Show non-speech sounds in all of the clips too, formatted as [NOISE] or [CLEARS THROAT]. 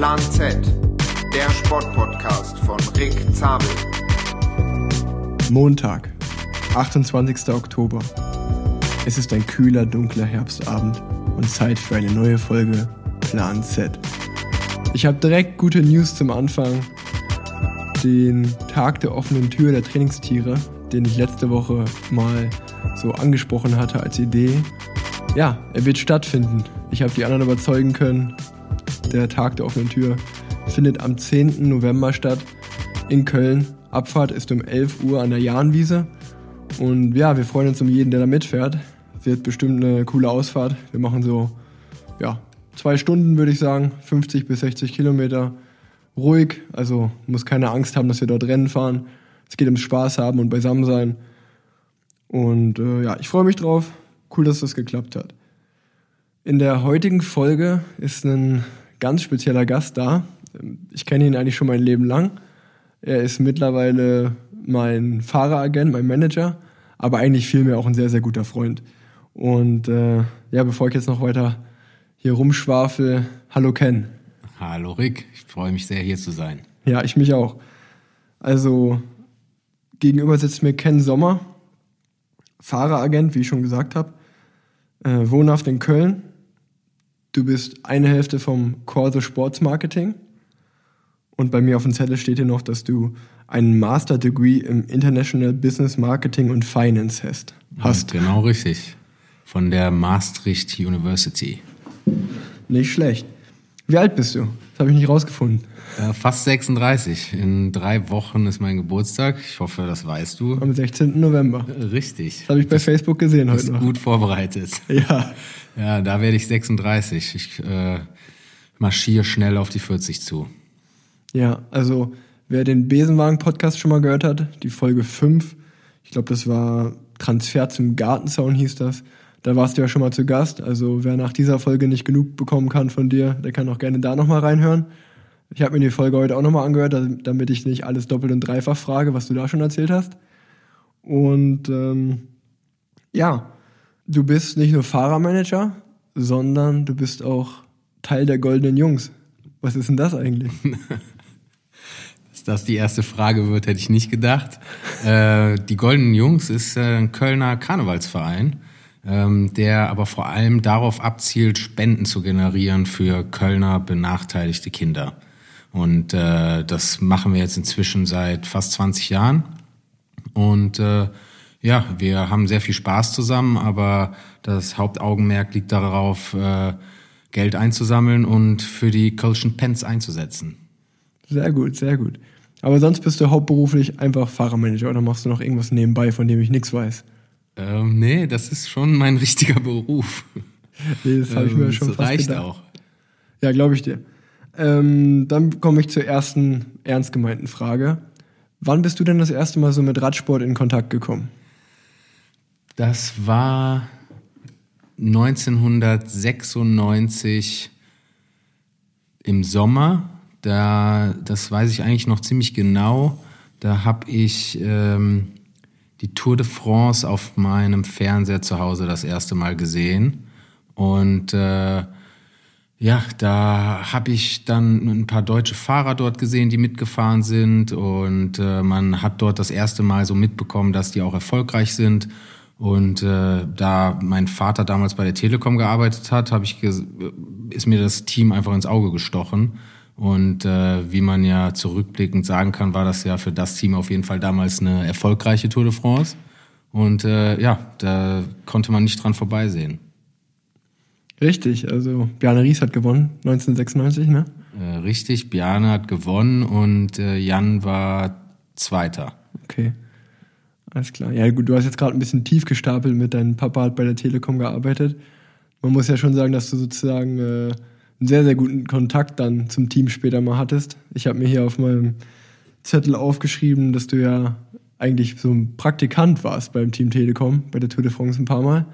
Plan Z, der Sportpodcast von Rick Zabel. Montag, 28. Oktober. Es ist ein kühler, dunkler Herbstabend und Zeit für eine neue Folge Plan Z. Ich habe direkt gute News zum Anfang. Den Tag der offenen Tür der Trainingstiere, den ich letzte Woche mal so angesprochen hatte als Idee. Ja, er wird stattfinden. Ich habe die anderen überzeugen können. Der Tag der offenen Tür findet am 10. November statt in Köln. Abfahrt ist um 11 Uhr an der Jahnwiese. Und ja, wir freuen uns um jeden, der da mitfährt. Wird bestimmt eine coole Ausfahrt. Wir machen so, ja, zwei Stunden würde ich sagen, 50 bis 60 Kilometer. Ruhig, also muss keine Angst haben, dass wir dort Rennen fahren. Es geht ums Spaß haben und beisammen sein. Und äh, ja, ich freue mich drauf. Cool, dass das geklappt hat. In der heutigen Folge ist ein ganz spezieller Gast da. Ich kenne ihn eigentlich schon mein Leben lang. Er ist mittlerweile mein Fahreragent, mein Manager, aber eigentlich vielmehr auch ein sehr, sehr guter Freund. Und äh, ja, bevor ich jetzt noch weiter hier rumschwafel, hallo Ken. Hallo Rick, ich freue mich sehr hier zu sein. Ja, ich mich auch. Also gegenüber sitzt mir Ken Sommer, Fahreragent, wie ich schon gesagt habe, äh, wohnhaft in Köln. Du bist eine Hälfte vom Corso Sports Marketing. Und bei mir auf dem Zettel steht hier noch, dass du einen Master Degree im International Business Marketing und Finance hast. hast. Ja, genau richtig. Von der Maastricht University. Nicht schlecht. Wie alt bist du? Das habe ich nicht rausgefunden. Äh, fast 36. In drei Wochen ist mein Geburtstag. Ich hoffe, das weißt du. Am 16. November. Richtig. Das habe ich bei Facebook gesehen heute noch. gut vorbereitet. [LAUGHS] Ja. Ja, da werde ich 36. Ich äh, marschiere schnell auf die 40 zu. Ja, also wer den Besenwagen-Podcast schon mal gehört hat, die Folge 5, ich glaube, das war Transfer zum Gartenzaun hieß das. Da warst du ja schon mal zu Gast. Also wer nach dieser Folge nicht genug bekommen kann von dir, der kann auch gerne da nochmal reinhören. Ich habe mir die Folge heute auch nochmal angehört, damit ich nicht alles doppelt und dreifach frage, was du da schon erzählt hast. Und ähm, ja, du bist nicht nur Fahrermanager, sondern du bist auch Teil der Goldenen Jungs. Was ist denn das eigentlich? [LAUGHS] Dass das die erste Frage wird, hätte ich nicht gedacht. äh, die Goldenen Jungs ist äh, ein Kölner Karnevalsverein, ähm, der aber vor allem darauf abzielt, Spenden zu generieren für Kölner benachteiligte Kinder. Und äh, das machen wir jetzt inzwischen seit fast 20 Jahren. Und äh, ja, wir haben sehr viel Spaß zusammen, aber das Hauptaugenmerk liegt darauf, äh, Geld einzusammeln und für die Kölschen Pens einzusetzen. Sehr gut, sehr gut. Aber sonst bist du hauptberuflich einfach Fahrermanager oder machst du noch irgendwas nebenbei, von dem ich nichts weiß? Ähm, nee, das ist schon mein [LAUGHS] richtiger Beruf. Nee, das habe ich mir ähm, schon das fast reicht gedacht. auch. Ja, glaube ich dir. Ähm, dann komme ich zur ersten ernst gemeinten Frage. Wann bist du denn das erste Mal so mit Radsport in Kontakt gekommen? Das war 1996 im Sommer. Da, das weiß ich eigentlich noch ziemlich genau. Da habe ich ähm, die Tour de France auf meinem Fernseher zu Hause das erste Mal gesehen. Und äh, ja, da habe ich dann ein paar deutsche Fahrer dort gesehen, die mitgefahren sind. Und äh, man hat dort das erste Mal so mitbekommen, dass die auch erfolgreich sind. Und äh, da mein Vater damals bei der Telekom gearbeitet hat, habe ich ist mir das Team einfach ins Auge gestochen. Und äh, wie man ja zurückblickend sagen kann, war das ja für das Team auf jeden Fall damals eine erfolgreiche Tour de France. Und äh, ja, da konnte man nicht dran vorbeisehen. Richtig, also Bjarne Ries hat gewonnen, 1996, ne? Äh, richtig, Bjarne hat gewonnen und äh, Jan war Zweiter. Okay. Alles klar. Ja, gut, du hast jetzt gerade ein bisschen tief gestapelt mit deinem Papa hat bei der Telekom gearbeitet. Man muss ja schon sagen, dass du sozusagen äh, einen sehr, sehr guten Kontakt dann zum Team später mal hattest. Ich habe mir hier auf meinem Zettel aufgeschrieben, dass du ja eigentlich so ein Praktikant warst beim Team Telekom, bei der Tour de France ein paar Mal.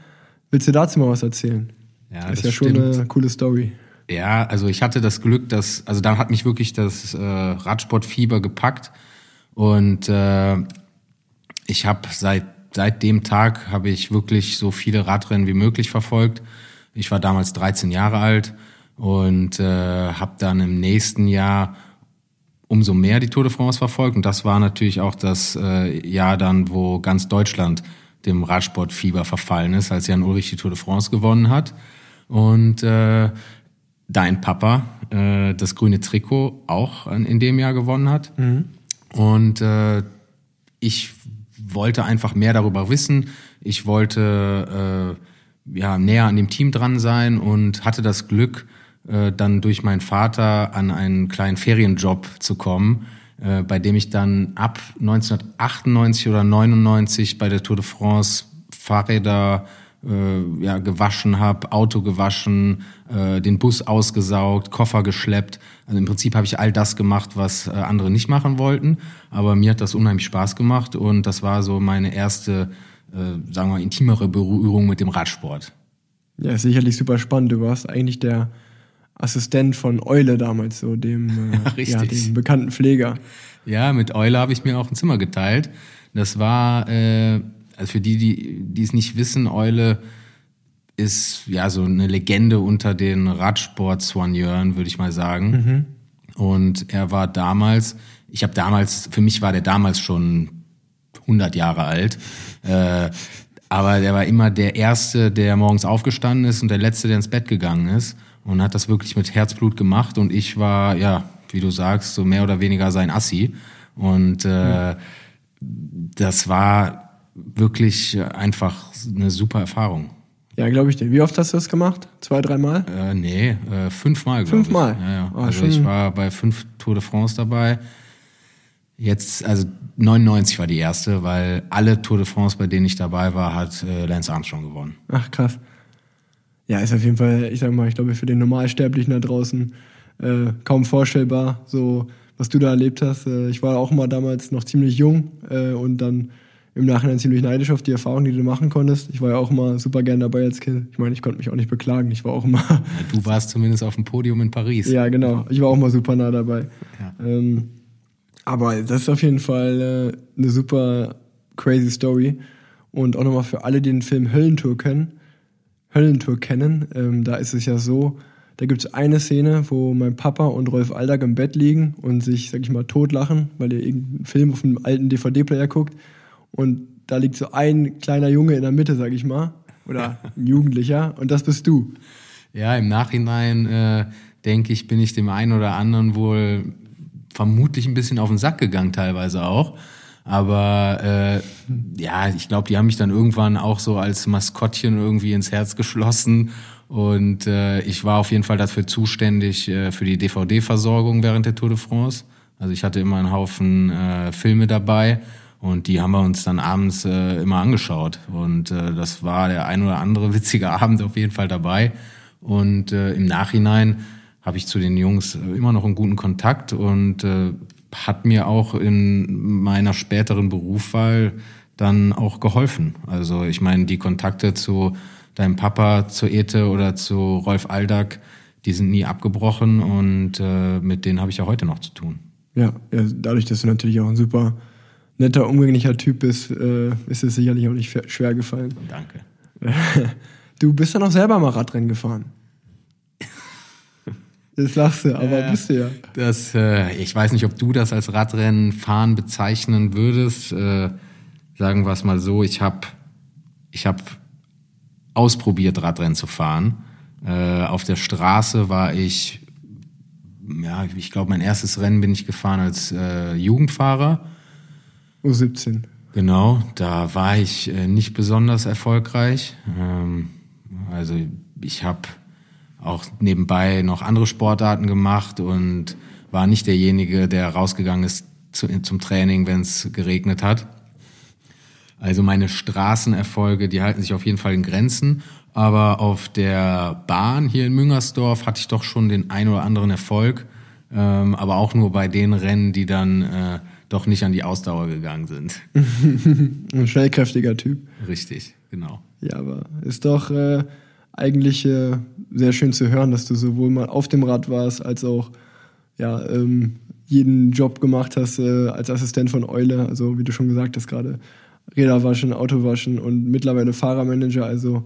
Willst du dazu mal was erzählen? Ja, das ist ja stimmt. schon eine coole Story. Ja, also ich hatte das Glück, dass, also da hat mich wirklich das äh, Radsportfieber gepackt und äh, ich habe seit seit dem Tag habe ich wirklich so viele Radrennen wie möglich verfolgt. Ich war damals 13 Jahre alt und äh, habe dann im nächsten Jahr umso mehr die Tour de France verfolgt. Und das war natürlich auch das äh, Jahr dann, wo ganz Deutschland dem Radsportfieber verfallen ist, als Jan Ulrich die Tour de France gewonnen hat. Und äh, dein Papa äh, das grüne Trikot auch in dem Jahr gewonnen hat. Mhm. Und äh, ich wollte einfach mehr darüber wissen. Ich wollte äh, ja näher an dem Team dran sein und hatte das Glück, äh, dann durch meinen Vater an einen kleinen Ferienjob zu kommen, äh, bei dem ich dann ab 1998 oder 99 bei der Tour de France Fahrräder äh, ja, gewaschen habe, Auto gewaschen, äh, den Bus ausgesaugt, Koffer geschleppt. Also im Prinzip habe ich all das gemacht, was äh, andere nicht machen wollten. Aber mir hat das unheimlich Spaß gemacht und das war so meine erste, äh, sagen wir intimere Berührung mit dem Radsport. Ja, sicherlich super spannend. Du warst eigentlich der Assistent von Eule damals, so dem, [LAUGHS] äh, ja, dem bekannten Pfleger. Ja, mit Eule habe ich mir auch ein Zimmer geteilt. Das war äh, also für die, die, die es nicht wissen, Eule ist ja so eine Legende unter den Radsport-Soigneuren, würde ich mal sagen. Mhm. Und er war damals, ich habe damals, für mich war der damals schon 100 Jahre alt. Äh, aber der war immer der Erste, der morgens aufgestanden ist und der Letzte, der ins Bett gegangen ist und hat das wirklich mit Herzblut gemacht. Und ich war, ja, wie du sagst, so mehr oder weniger sein Assi. Und äh, mhm. das war wirklich einfach eine super Erfahrung. Ja, glaube ich dir. Wie oft hast du das gemacht? Zwei, dreimal? Äh, nee, äh, fünfmal. Fünfmal? Ja, ja. Oh, also ich war bei fünf Tour de France dabei. Jetzt, also 99 war die erste, weil alle Tour de France, bei denen ich dabei war, hat äh, Lance Armstrong gewonnen. Ach, krass. Ja, ist auf jeden Fall, ich sag mal, ich glaube, für den Normalsterblichen da draußen äh, kaum vorstellbar, so was du da erlebt hast. Äh, ich war auch mal damals noch ziemlich jung äh, und dann im Nachhinein ziemlich neidisch auf die Erfahrung, die du machen konntest. Ich war ja auch immer super gern dabei als Kind. Ich meine, ich konnte mich auch nicht beklagen. Ich war auch immer. Ja, du warst zumindest auf dem Podium in Paris. Ja, genau. Ich war auch mal super nah dabei. Ja. Ähm, aber das ist auf jeden Fall äh, eine super crazy Story. Und auch nochmal für alle, die den Film Höllentour kennen, Höllentour kennen, ähm, da ist es ja so, da gibt es eine Szene, wo mein Papa und Rolf Aldag im Bett liegen und sich, sag ich mal, totlachen, weil ihr irgendeinen Film auf einem alten DVD-Player guckt. Und da liegt so ein kleiner Junge in der Mitte, sag ich mal. Oder [LAUGHS] ein Jugendlicher. Und das bist du. Ja, im Nachhinein äh, denke ich, bin ich dem einen oder anderen wohl vermutlich ein bisschen auf den Sack gegangen, teilweise auch. Aber äh, ja, ich glaube, die haben mich dann irgendwann auch so als Maskottchen irgendwie ins Herz geschlossen. Und äh, ich war auf jeden Fall dafür zuständig äh, für die DVD-Versorgung während der Tour de France. Also ich hatte immer einen Haufen äh, Filme dabei und die haben wir uns dann abends äh, immer angeschaut. Und äh, das war der ein oder andere [LAUGHS] witzige Abend auf jeden Fall dabei. Und äh, im Nachhinein habe ich zu den Jungs immer noch einen guten Kontakt und äh, hat mir auch in meiner späteren Berufswahl dann auch geholfen. Also ich meine, die Kontakte zu deinem Papa, zu Ete oder zu Rolf Aldag, die sind nie abgebrochen und äh, mit denen habe ich ja heute noch zu tun. Ja, ja, dadurch, dass du natürlich auch ein super netter, umgänglicher Typ bist, äh, ist es sicherlich auch nicht schwer gefallen. Danke. [LAUGHS] Du bist dann auch selber mal Radrennen gefahren. Das lachst du, aber ja, bist du ja. Das, äh, ich weiß nicht, ob du das als Radrennen fahren bezeichnen würdest. Äh, sagen wir es mal so, ich habe ich hab ausprobiert, Radrennen zu fahren. Äh, auf der Straße war ich, ja, ich glaube, mein erstes Rennen bin ich gefahren als äh, Jugendfahrer. U17. Genau, da war ich äh, nicht besonders erfolgreich. Ähm, also ich habe auch nebenbei noch andere Sportarten gemacht und war nicht derjenige, der rausgegangen ist zu, zum Training, wenn es geregnet hat. Also meine Straßenerfolge, die halten sich auf jeden Fall in Grenzen. Aber auf der Bahn hier in Müngersdorf hatte ich doch schon den ein oder anderen Erfolg. Ähm, aber auch nur bei den Rennen, die dann äh, doch nicht an die Ausdauer gegangen sind. [LAUGHS] Ein schnellkräftiger Typ. Richtig, genau. Ja, aber ist doch äh, eigentlich äh, sehr schön zu hören, dass du sowohl mal auf dem Rad warst, als auch ja, ähm, jeden Job gemacht hast äh, als Assistent von Eule. Also wie du schon gesagt hast gerade, Räder waschen, Auto waschen und mittlerweile Fahrermanager. Also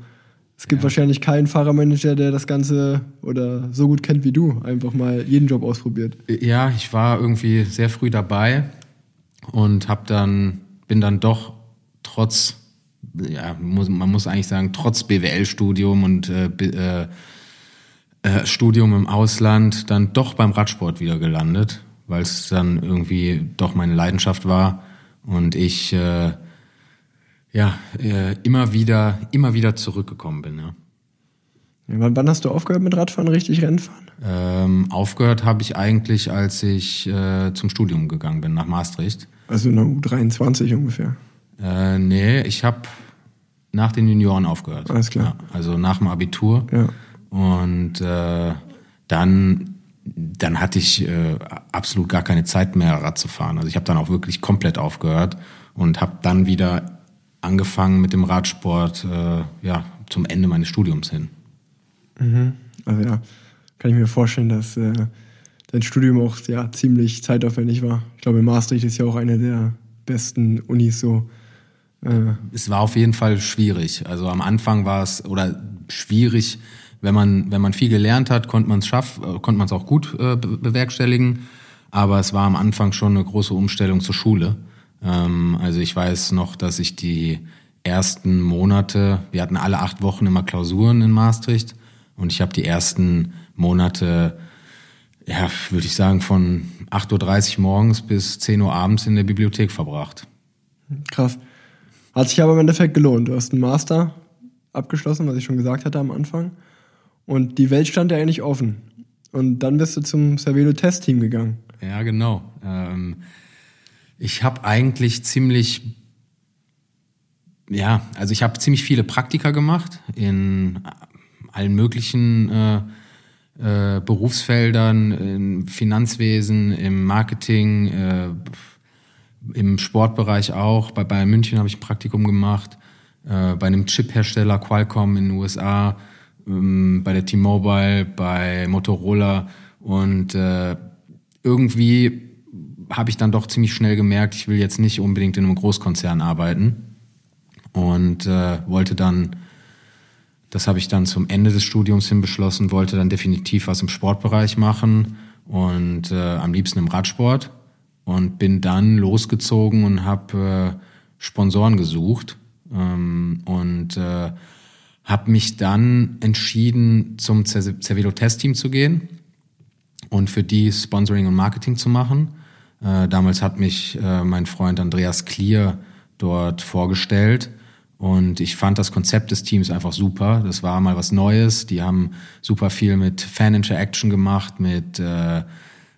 Es gibt Ja. wahrscheinlich keinen Fahrermanager, der das Ganze oder so gut kennt wie du, einfach mal jeden Job ausprobiert. Ja, ich war irgendwie sehr früh dabei und habe dann bin dann doch trotz ja, muss, man muss eigentlich sagen trotz BWL-Studium und äh, äh, äh, Studium im Ausland dann doch beim Radsport wieder gelandet, weil es dann irgendwie doch meine Leidenschaft war und ich äh, ja äh, immer wieder immer wieder zurückgekommen bin. Ja. Wann hast du aufgehört mit Radfahren, richtig Rennfahren? Ähm, aufgehört habe ich eigentlich, als ich äh, zum Studium gegangen bin nach Maastricht. Also in der U23 ungefähr. Äh, nee, ich habe nach den Junioren aufgehört. Alles klar. Ja, also nach dem Abitur. Ja. Und äh, dann, dann hatte ich äh, absolut gar keine Zeit mehr, Rad zu fahren. Also ich habe dann auch wirklich komplett aufgehört und habe dann wieder angefangen mit dem Radsport äh, ja, zum Ende meines Studiums hin. Also ja, kann ich mir vorstellen, dass äh, dein Studium auch ja, ziemlich zeitaufwendig war. Ich glaube, Maastricht ist ja auch eine der besten Unis so. Äh, Es war auf jeden Fall schwierig. Also am Anfang war es oder schwierig, wenn man wenn man viel gelernt hat, konnte man es schaffen, äh, konnte man es auch gut äh, be- bewerkstelligen. Aber es war am Anfang schon eine große Umstellung zur Schule. Ähm, also ich weiß noch, dass ich die ersten Monate, wir hatten alle acht Wochen immer Klausuren in Maastricht und ich habe die ersten Monate ja, würde ich sagen, von 8.30 Uhr morgens bis 10 Uhr abends in der Bibliothek verbracht. krass. Hat sich aber im Endeffekt gelohnt. Du hast einen Master abgeschlossen, was ich schon gesagt hatte am Anfang. Und die Welt stand ja eigentlich offen. Und dann bist du zum Cervelo Test-Team gegangen. Ja, genau. Ähm, ich habe eigentlich ziemlich, ja, also ich habe ziemlich viele Praktika gemacht in allen möglichen äh, äh, Berufsfeldern, im Finanzwesen, im Marketing, äh, im Sportbereich auch. Bei Bayern München habe ich ein Praktikum gemacht, äh, bei einem Chip-Hersteller Qualcomm in den USA, ähm, bei der T-Mobile, bei Motorola. Und äh, irgendwie habe ich dann doch ziemlich schnell gemerkt, ich will jetzt nicht unbedingt in einem Großkonzern arbeiten. Und äh, wollte dann, das habe ich dann zum Ende des Studiums hin beschlossen, wollte dann definitiv was im Sportbereich machen und äh, am liebsten im Radsport und bin dann losgezogen und habe äh, Sponsoren gesucht ähm, und äh, habe mich dann entschieden, zum Cer- Cervelo Test Team zu gehen und für die Sponsoring und Marketing zu machen. Äh, damals hat mich äh, mein Freund Andreas Klier dort vorgestellt und ich fand das Konzept des Teams einfach super. Das war mal was Neues. Die haben super viel mit Fan Interaction gemacht, mit äh,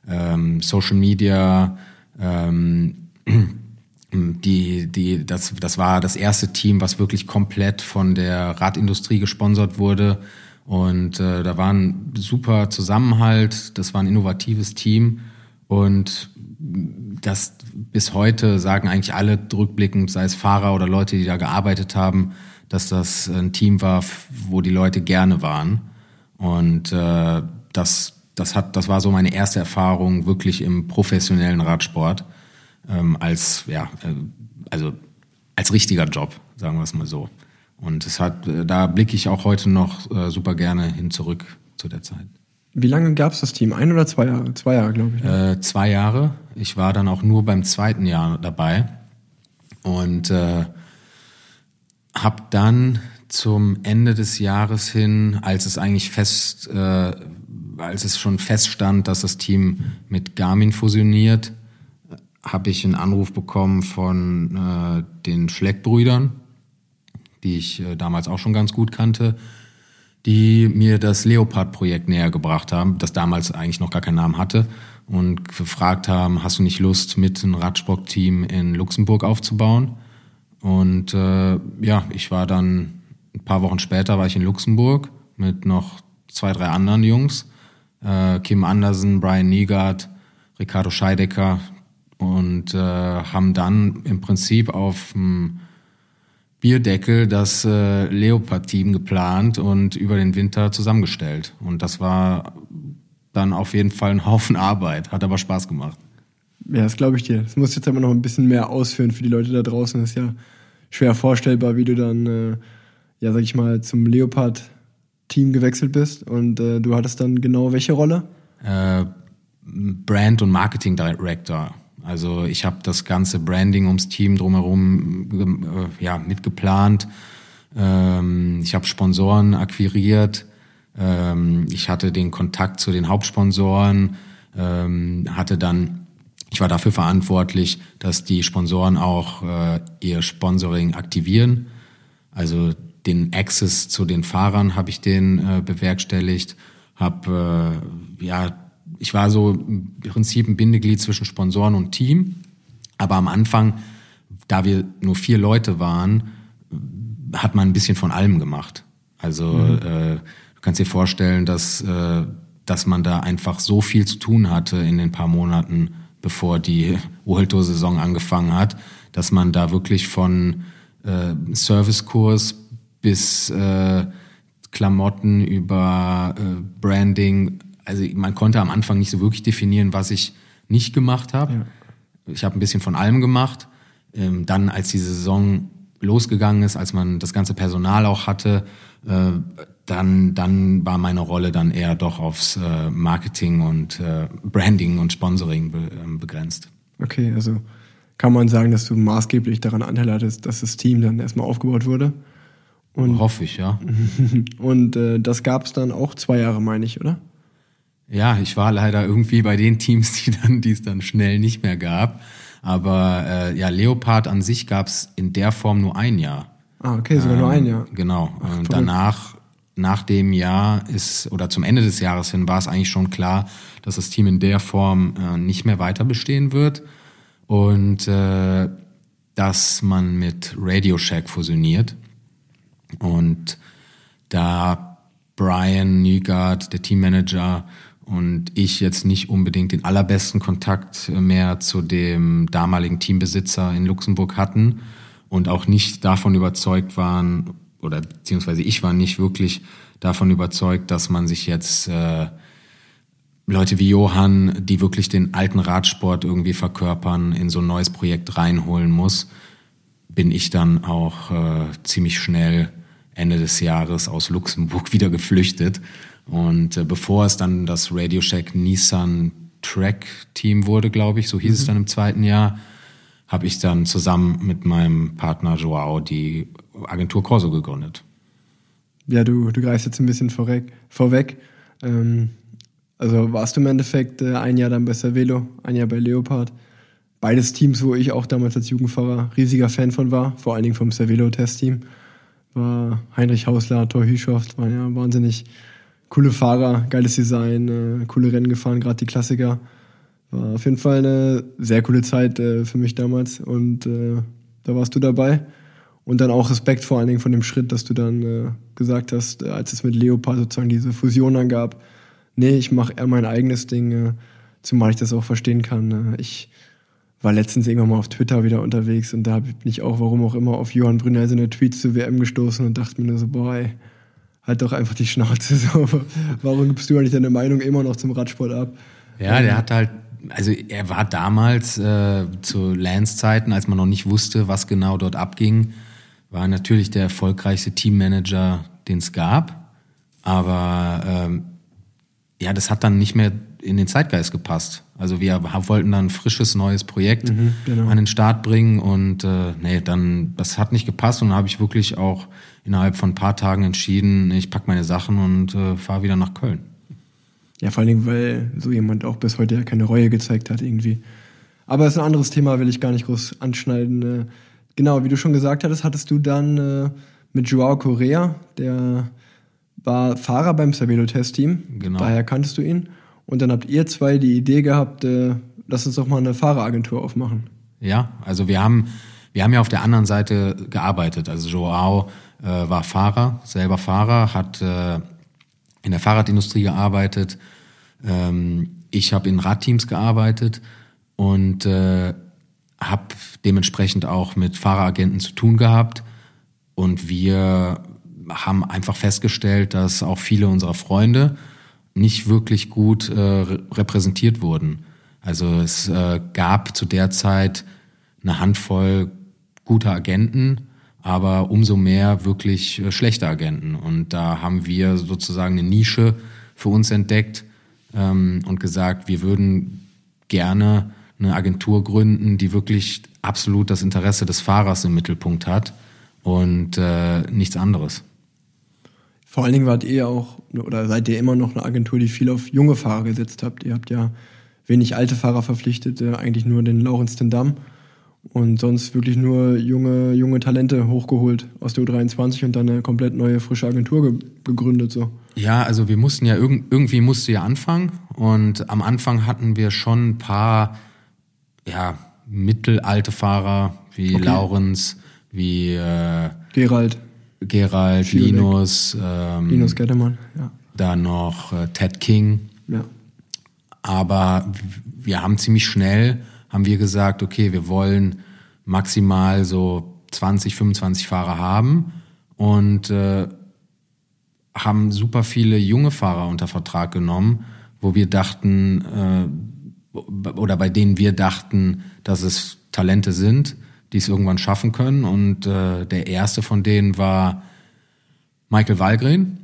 ähm, Social Media. Ähm, [CLEARS THROAT] die, die, das, das war das erste Team, was wirklich komplett von der Radindustrie gesponsert wurde. Und äh, da war ein super Zusammenhalt, das war ein innovatives Team. Und das bis heute sagen eigentlich alle rückblickend, sei es Fahrer oder Leute, die da gearbeitet haben, dass das ein Team war, wo die Leute gerne waren. Und äh, das, das, hat, das war so meine erste Erfahrung wirklich im professionellen Radsport ähm, als ja äh, also als richtiger Job, sagen wir es mal so. Und es hat, äh, da blicke ich auch heute noch äh, super gerne hin zurück zu der Zeit. Wie lange gab es das Team? Ein oder zwei Jahre? Zwei Jahre, glaube ich. Ne? Äh, zwei Jahre. Ich war dann auch nur beim zweiten Jahr dabei und äh, habe dann zum Ende des Jahres hin, als es eigentlich fest, äh, als es schon feststand, dass das Team mit Garmin fusioniert, habe ich einen Anruf bekommen von äh, den Schleck-Brüdern, die ich äh, damals auch schon ganz gut kannte, die mir das Leopard-Projekt näher gebracht haben, das damals eigentlich noch gar keinen Namen hatte und gefragt haben, hast du nicht Lust, mit einem Radsport-Team in Luxemburg aufzubauen? Und äh, ja, ich war dann ein paar Wochen später war ich in Luxemburg mit noch zwei, drei anderen Jungs, äh, Kim Andersen, Brian Niegard, Ricardo Scheidecker und äh, haben dann im Prinzip auf dem Bierdeckel das äh, Leopard-Team geplant und über den Winter zusammengestellt. Und das war dann auf jeden Fall ein Haufen Arbeit, hat aber Spaß gemacht. Ja, das glaube ich dir. Das muss jetzt aber noch ein bisschen mehr ausführen für die Leute da draußen. Das ist ja schwer vorstellbar, wie du dann äh, ja, sag ich mal, zum Leopard-Team gewechselt bist und äh, du hattest dann genau welche Rolle? Äh, Brand und Marketing Director. Also ich habe das ganze Branding ums Team drumherum äh, ja, mitgeplant. Ähm, ich habe Sponsoren akquiriert. Ähm, ich hatte den Kontakt zu den Hauptsponsoren. Ähm, hatte dann, ich war dafür verantwortlich, dass die Sponsoren auch äh, ihr Sponsoring aktivieren. Also den Access zu den Fahrern habe ich den äh, bewerkstelligt. Habe äh, ja ich war so im Prinzip ein Bindeglied zwischen Sponsoren und Team. Aber am Anfang, da wir nur vier Leute waren, hat man ein bisschen von allem gemacht. Also mhm. äh, du kannst dir vorstellen, dass, äh, dass man da einfach so viel zu tun hatte in den paar Monaten, bevor die [LAUGHS] World Tour Saison angefangen hat, dass man da wirklich von äh, Servicekurs bis äh, Klamotten über äh, Branding also man konnte am Anfang nicht so wirklich definieren, was ich nicht gemacht habe. Ja. Ich habe ein bisschen von allem gemacht. Ähm, dann, als die Saison losgegangen ist, als man das ganze Personal auch hatte, äh, dann, dann war meine Rolle dann eher doch aufs äh, Marketing und äh, Branding und Sponsoring be ähm, begrenzt. Okay, also kann man sagen, dass du maßgeblich daran Anteil hattest, dass das Team dann erstmal aufgebaut wurde? Und, Hoffe ich, ja. [LAUGHS] und äh, das gab es dann auch zwei Jahre, meine ich, oder? Ja, ich war leider irgendwie bei den Teams, die dann, die es dann schnell nicht mehr gab. Aber äh, ja, Leopard an sich gab es in der Form nur ein Jahr. Ah, okay, sogar ähm, nur ein Jahr. Genau. Ach, und danach, nach dem Jahr ist, oder zum Ende des Jahres hin, war es eigentlich schon klar, dass das Team in der Form äh, nicht mehr weiter bestehen wird. Und äh, dass man mit Radio Shack fusioniert. Und da Brian Nygaard, der Teammanager, und ich jetzt nicht unbedingt den allerbesten Kontakt mehr zu dem damaligen Teambesitzer in Luxemburg hatten und auch nicht davon überzeugt waren, oder beziehungsweise ich war nicht wirklich davon überzeugt, dass man sich jetzt äh, Leute wie Johann, die wirklich den alten Radsport irgendwie verkörpern, in so ein neues Projekt reinholen muss, bin ich dann auch äh, ziemlich schnell Ende des Jahres aus Luxemburg [LAUGHS] wieder geflüchtet und äh, bevor es dann das Radio Shack Nissan Track Team wurde, glaube ich, so hieß mhm. es dann im zweiten Jahr, habe ich dann zusammen mit meinem Partner Joao die Agentur Corso gegründet. Ja, du, du greifst jetzt ein bisschen vorweg. vorweg. Ähm, also warst du im Endeffekt äh, ein Jahr dann bei Cervelo, ein Jahr bei Leopard. Beides Teams, wo ich auch damals als Jugendfahrer riesiger Fan von war, vor allen Dingen vom Cervelo-Testteam. War Heinrich Hausler, Thor Hüschoft, waren ja wahnsinnig coole Fahrer, geiles Design, äh, coole Rennen gefahren, gerade die Klassiker. War auf jeden Fall eine sehr coole Zeit äh, für mich damals und äh, da warst du dabei. Und dann auch Respekt vor allen Dingen von dem Schritt, dass du dann äh, gesagt hast, äh, als es mit Leopard sozusagen diese Fusion dann gab, nee, ich mache eher mein eigenes Ding, äh, zumal ich das auch verstehen kann. ich war letztens irgendwann mal auf Twitter wieder unterwegs und da bin ich auch, warum auch immer, auf Johann Brünner seine Tweets zur WM gestoßen und dachte mir nur so, boah, ey, halt doch einfach die Schnauze. [LAUGHS] So. Warum gibst du eigentlich deine Meinung immer noch zum Radsport ab? Ja, der hat halt, also er war damals äh, zu Lance-Zeiten, als man noch nicht wusste, was genau dort abging, war natürlich der erfolgreichste Teammanager, den es gab. Aber ähm, ja, das hat dann nicht mehr in den Zeitgeist gepasst. Also wir wollten dann ein frisches neues Projekt mhm, genau. an den Start bringen und äh, nee, dann das hat nicht gepasst und dann habe ich wirklich auch innerhalb von ein paar Tagen entschieden, ich packe meine Sachen und äh, fahre wieder nach Köln. Ja, vor allen Dingen, weil so jemand auch bis heute ja keine Reue gezeigt hat irgendwie. Aber es ist ein anderes Thema, will ich gar nicht groß anschneiden. Äh, genau, wie du schon gesagt hattest, hattest du dann äh, mit Joao Correa, der war Fahrer beim Cervelo-Test-Team. Genau. Daher kanntest du ihn. Und dann habt ihr zwei die Idee gehabt, äh, lass uns doch mal eine Fahreragentur aufmachen. Ja, also wir haben, wir haben ja auf der anderen Seite gearbeitet. Also Joao äh, war Fahrer, selber Fahrer, hat äh, in der Fahrradindustrie gearbeitet. Ähm, ich habe in Radteams gearbeitet und äh, habe dementsprechend auch mit Fahreragenten zu tun gehabt. Und wir haben einfach festgestellt, dass auch viele unserer Freunde nicht wirklich gut äh, repräsentiert wurden. Also es äh, gab zu der Zeit eine Handvoll guter Agenten aber umso mehr wirklich äh, schlechte Agenten. Und da haben wir sozusagen eine Nische für uns entdeckt ähm, und gesagt, wir würden gerne eine Agentur gründen, die wirklich absolut das Interesse des Fahrers im Mittelpunkt hat und äh, nichts anderes. Vor allen Dingen wart ihr auch oder seid ihr immer noch eine Agentur, die viel auf junge Fahrer gesetzt habt. Ihr habt ja wenig alte Fahrer verpflichtet, äh, eigentlich nur den Laurens den Damm und sonst wirklich nur junge, junge Talente hochgeholt aus der U23 und dann eine komplett neue, frische Agentur ge gegründet. So. Ja, also wir mussten ja irg irgendwie musste ja anfangen und am Anfang hatten wir schon ein paar ja, mittelalte Fahrer wie okay. Laurens, wie äh, Gerald. Gerald, Schiebeck. Linus, ähm, Linus Gettemann, ja. Dann noch äh, Ted King. Ja. Aber wir haben ziemlich schnell, haben wir gesagt, okay, wir wollen maximal so 20, 25 Fahrer haben und äh, haben super viele junge Fahrer unter Vertrag genommen, wo wir dachten, äh, oder bei denen wir dachten, dass es Talente sind, die es irgendwann schaffen können. Und äh, der erste von denen war Michael Wallgren.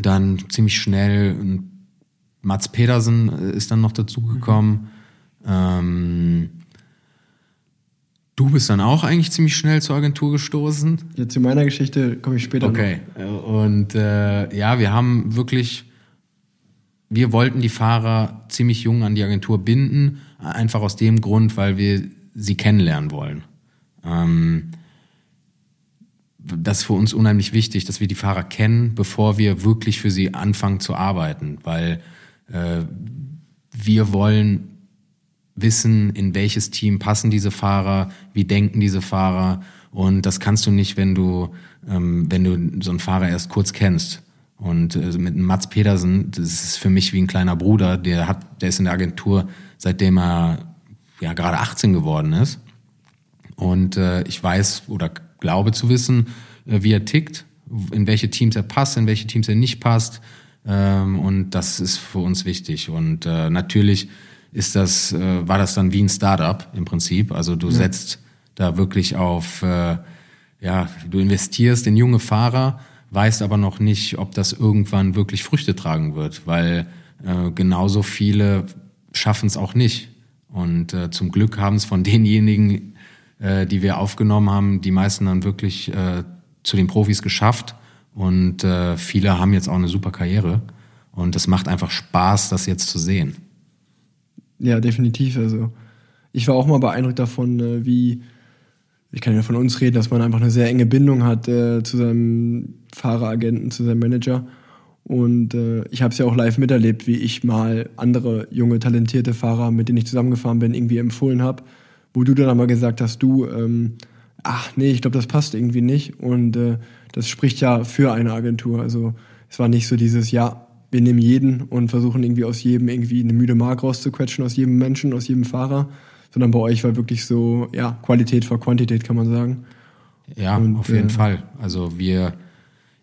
Dann ziemlich schnell Mats Pedersen ist dann noch dazugekommen. Mhm. Ähm, du bist dann auch eigentlich ziemlich schnell zur Agentur gestoßen. Ja, zu meiner Geschichte komme ich später okay. noch. Und äh, ja, wir haben wirklich, wir wollten die Fahrer ziemlich jung an die Agentur binden, einfach aus dem Grund, weil wir sie kennenlernen wollen. Ähm, das ist für uns unheimlich wichtig, dass wir die Fahrer kennen, bevor wir wirklich für sie anfangen zu arbeiten, weil äh, wir wollen wissen, in welches Team passen diese Fahrer, wie denken diese Fahrer und das kannst du nicht, wenn du ähm, wenn du so einen Fahrer erst kurz kennst. Und äh, mit Mats Pedersen, das ist für mich wie ein kleiner Bruder, der hat, der ist in der Agentur, seitdem er ja gerade 18 geworden ist. Und äh, ich weiß oder glaube zu wissen, äh, wie er tickt, in welche Teams er passt, in welche Teams er nicht passt. Ähm, und das ist für uns wichtig. Und äh, natürlich ist das, äh, war das dann wie ein Startup im Prinzip. Also du ja. setzt da wirklich auf, äh, ja, du investierst in junge Fahrer, weißt aber noch nicht, ob das irgendwann wirklich Früchte tragen wird, weil äh, genauso viele schaffen es auch nicht. Und äh, zum Glück haben es von denjenigen, äh, die wir aufgenommen haben, die meisten dann wirklich äh, zu den Profis geschafft. Und äh, viele haben jetzt auch eine super Karriere. Und es macht einfach Spaß, das jetzt zu sehen. Ja, definitiv. Also ich war auch mal beeindruckt davon, äh, wie, ich kann ja von uns reden, dass man einfach eine sehr enge Bindung hat äh, zu seinem Fahreragenten, zu seinem Manager. Und äh, ich habe es ja auch live miterlebt, wie ich mal andere junge, talentierte Fahrer, mit denen ich zusammengefahren bin, irgendwie empfohlen habe, wo du dann aber gesagt hast, du, ähm, ach nee, ich glaube, das passt irgendwie nicht. Und äh, das spricht ja für eine Agentur. Also es war nicht so dieses, ja, wir nehmen jeden und versuchen irgendwie aus jedem irgendwie eine müde Mark rauszuquetschen, aus jedem Menschen, aus jedem Fahrer, sondern bei euch war wirklich so, ja, Qualität vor Quantität, kann man sagen. Ja, und, auf jeden äh, Fall. Also wir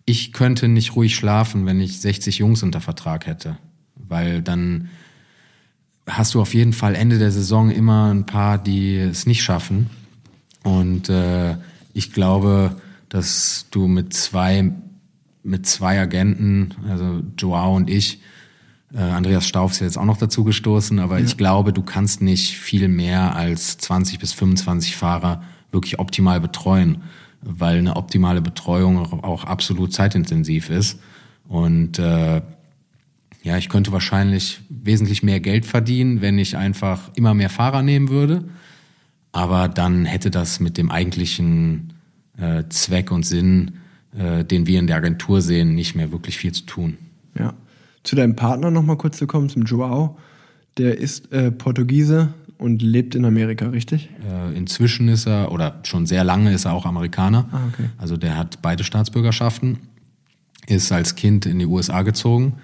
ich könnte nicht ruhig schlafen, wenn ich 60 Jungs unter Vertrag hätte, weil dann hast du auf jeden Fall Ende der Saison immer ein paar, die es nicht schaffen. Und äh, ich glaube, dass du mit zwei mit zwei Agenten, also Joao und ich, äh, Andreas Stauf ist jetzt auch noch dazu gestoßen, aber ja. ich glaube, du kannst nicht viel mehr als 20 bis 25 Fahrer wirklich optimal betreuen weil eine optimale Betreuung auch absolut zeitintensiv ist. Und äh, ja, ich könnte wahrscheinlich wesentlich mehr Geld verdienen, wenn ich einfach immer mehr Fahrer nehmen würde. Aber dann hätte das mit dem eigentlichen äh, Zweck und Sinn, äh, den wir in der Agentur sehen, nicht mehr wirklich viel zu tun. Ja. Zu deinem Partner nochmal kurz zu kommen, zum Joao. Der ist äh, Portugiese, und lebt in Amerika, richtig? Äh, inzwischen ist er, oder schon sehr lange ist er auch Amerikaner. Ah, okay. Also der hat beide Staatsbürgerschaften, ist als Kind in die USA gezogen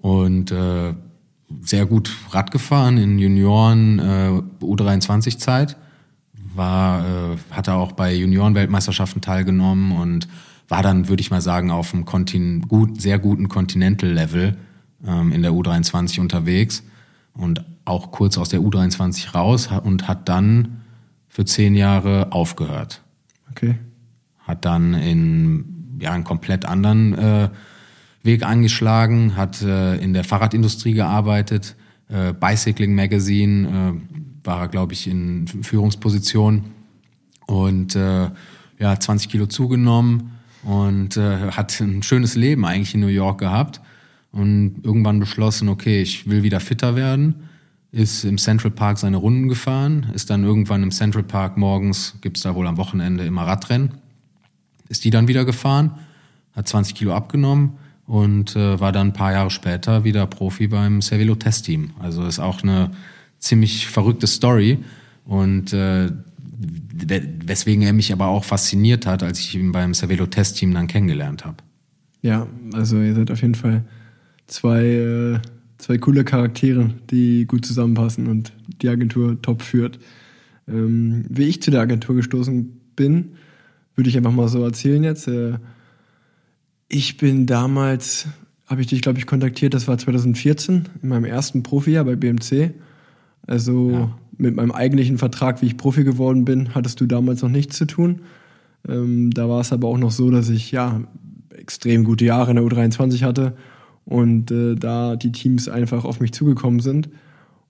und äh, sehr gut Rad gefahren in Junioren äh, U23-Zeit. War, äh, hat er auch bei Junioren-Weltmeisterschaften teilgenommen und war dann, würde ich mal sagen, auf einem Kontin gut, sehr guten Continental-Level ähm, in der U23 unterwegs und auch kurz aus der U23 raus und hat dann für zehn Jahre aufgehört. Okay. Hat dann in ja, einen komplett anderen äh, Weg eingeschlagen, hat äh, in der Fahrradindustrie gearbeitet, äh, Bicycling Magazine, äh, war er, glaube ich, in Führungsposition und äh, ja, 20 Kilo zugenommen und äh, hat ein schönes Leben eigentlich in New York gehabt und irgendwann beschlossen, okay, ich will wieder fitter werden, ist im Central Park seine Runden gefahren, ist dann irgendwann im Central Park morgens, gibt's da wohl am Wochenende immer Radrennen, ist die dann wieder gefahren, hat 20 Kilo abgenommen und äh, war dann ein paar Jahre später wieder Profi beim Cervelo Test Team. Also ist auch eine ziemlich verrückte Story und äh, weswegen er mich aber auch fasziniert hat, als ich ihn beim Cervelo Test Team dann kennengelernt habe. Ja, also ihr seid auf jeden Fall zwei, äh, zwei coole Charaktere, die gut zusammenpassen und die Agentur top führt. Ähm, wie ich zu der Agentur gestoßen bin, würde ich einfach mal so erzählen jetzt. Äh, ich bin damals, habe ich dich, glaube ich, kontaktiert, das war 2014, in meinem ersten Profijahr bei BMC. Also ja. mit meinem eigentlichen Vertrag, wie ich Profi geworden bin, hattest du damals noch nichts zu tun. Ähm, da war es aber auch noch so, dass ich ja extrem gute Jahre in der U23 hatte und äh, da die Teams einfach auf mich zugekommen sind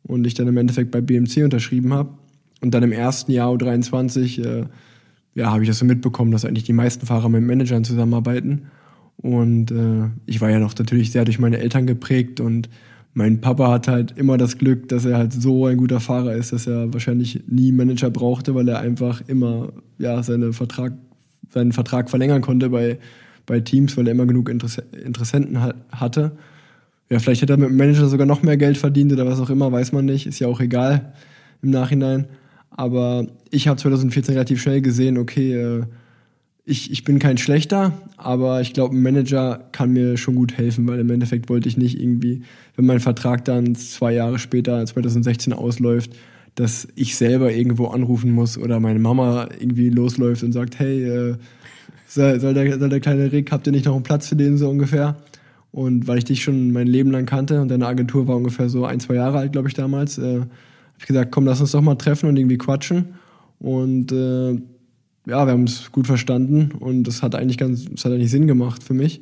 und ich dann im Endeffekt bei BMC unterschrieben habe. Und dann im ersten Jahr U23 äh, ja, habe ich das so mitbekommen, dass eigentlich die meisten Fahrer mit Managern zusammenarbeiten. Und äh, ich war ja noch natürlich sehr durch meine Eltern geprägt und mein Papa hat halt immer das Glück, dass er halt so ein guter Fahrer ist, dass er wahrscheinlich nie Manager brauchte, weil er einfach immer ja seine Vertrag, seinen Vertrag verlängern konnte bei, bei Teams, weil er immer genug Interesse, Interessenten ha hatte. Ja, vielleicht hätte er mit dem Manager sogar noch mehr Geld verdient oder was auch immer, weiß man nicht, ist ja auch egal im Nachhinein. Aber ich habe 2014 relativ schnell gesehen, okay, äh, ich, ich bin kein schlechter, aber ich glaube, ein Manager kann mir schon gut helfen, weil im Endeffekt wollte ich nicht irgendwie, wenn mein Vertrag dann zwei Jahre später, 2016 ausläuft, dass ich selber irgendwo anrufen muss oder meine Mama irgendwie losläuft und sagt, hey, äh, soll, soll, der, soll der kleine Rick, habt ihr nicht noch einen Platz für den so ungefähr? Und weil ich dich schon mein Leben lang kannte und deine Agentur war ungefähr so ein, zwei Jahre alt, glaube ich, damals, äh, habe ich gesagt, komm, lass uns doch mal treffen und irgendwie quatschen. Und äh, ja, wir haben es gut verstanden und das hat eigentlich ganz, das hat eigentlich Sinn gemacht für mich.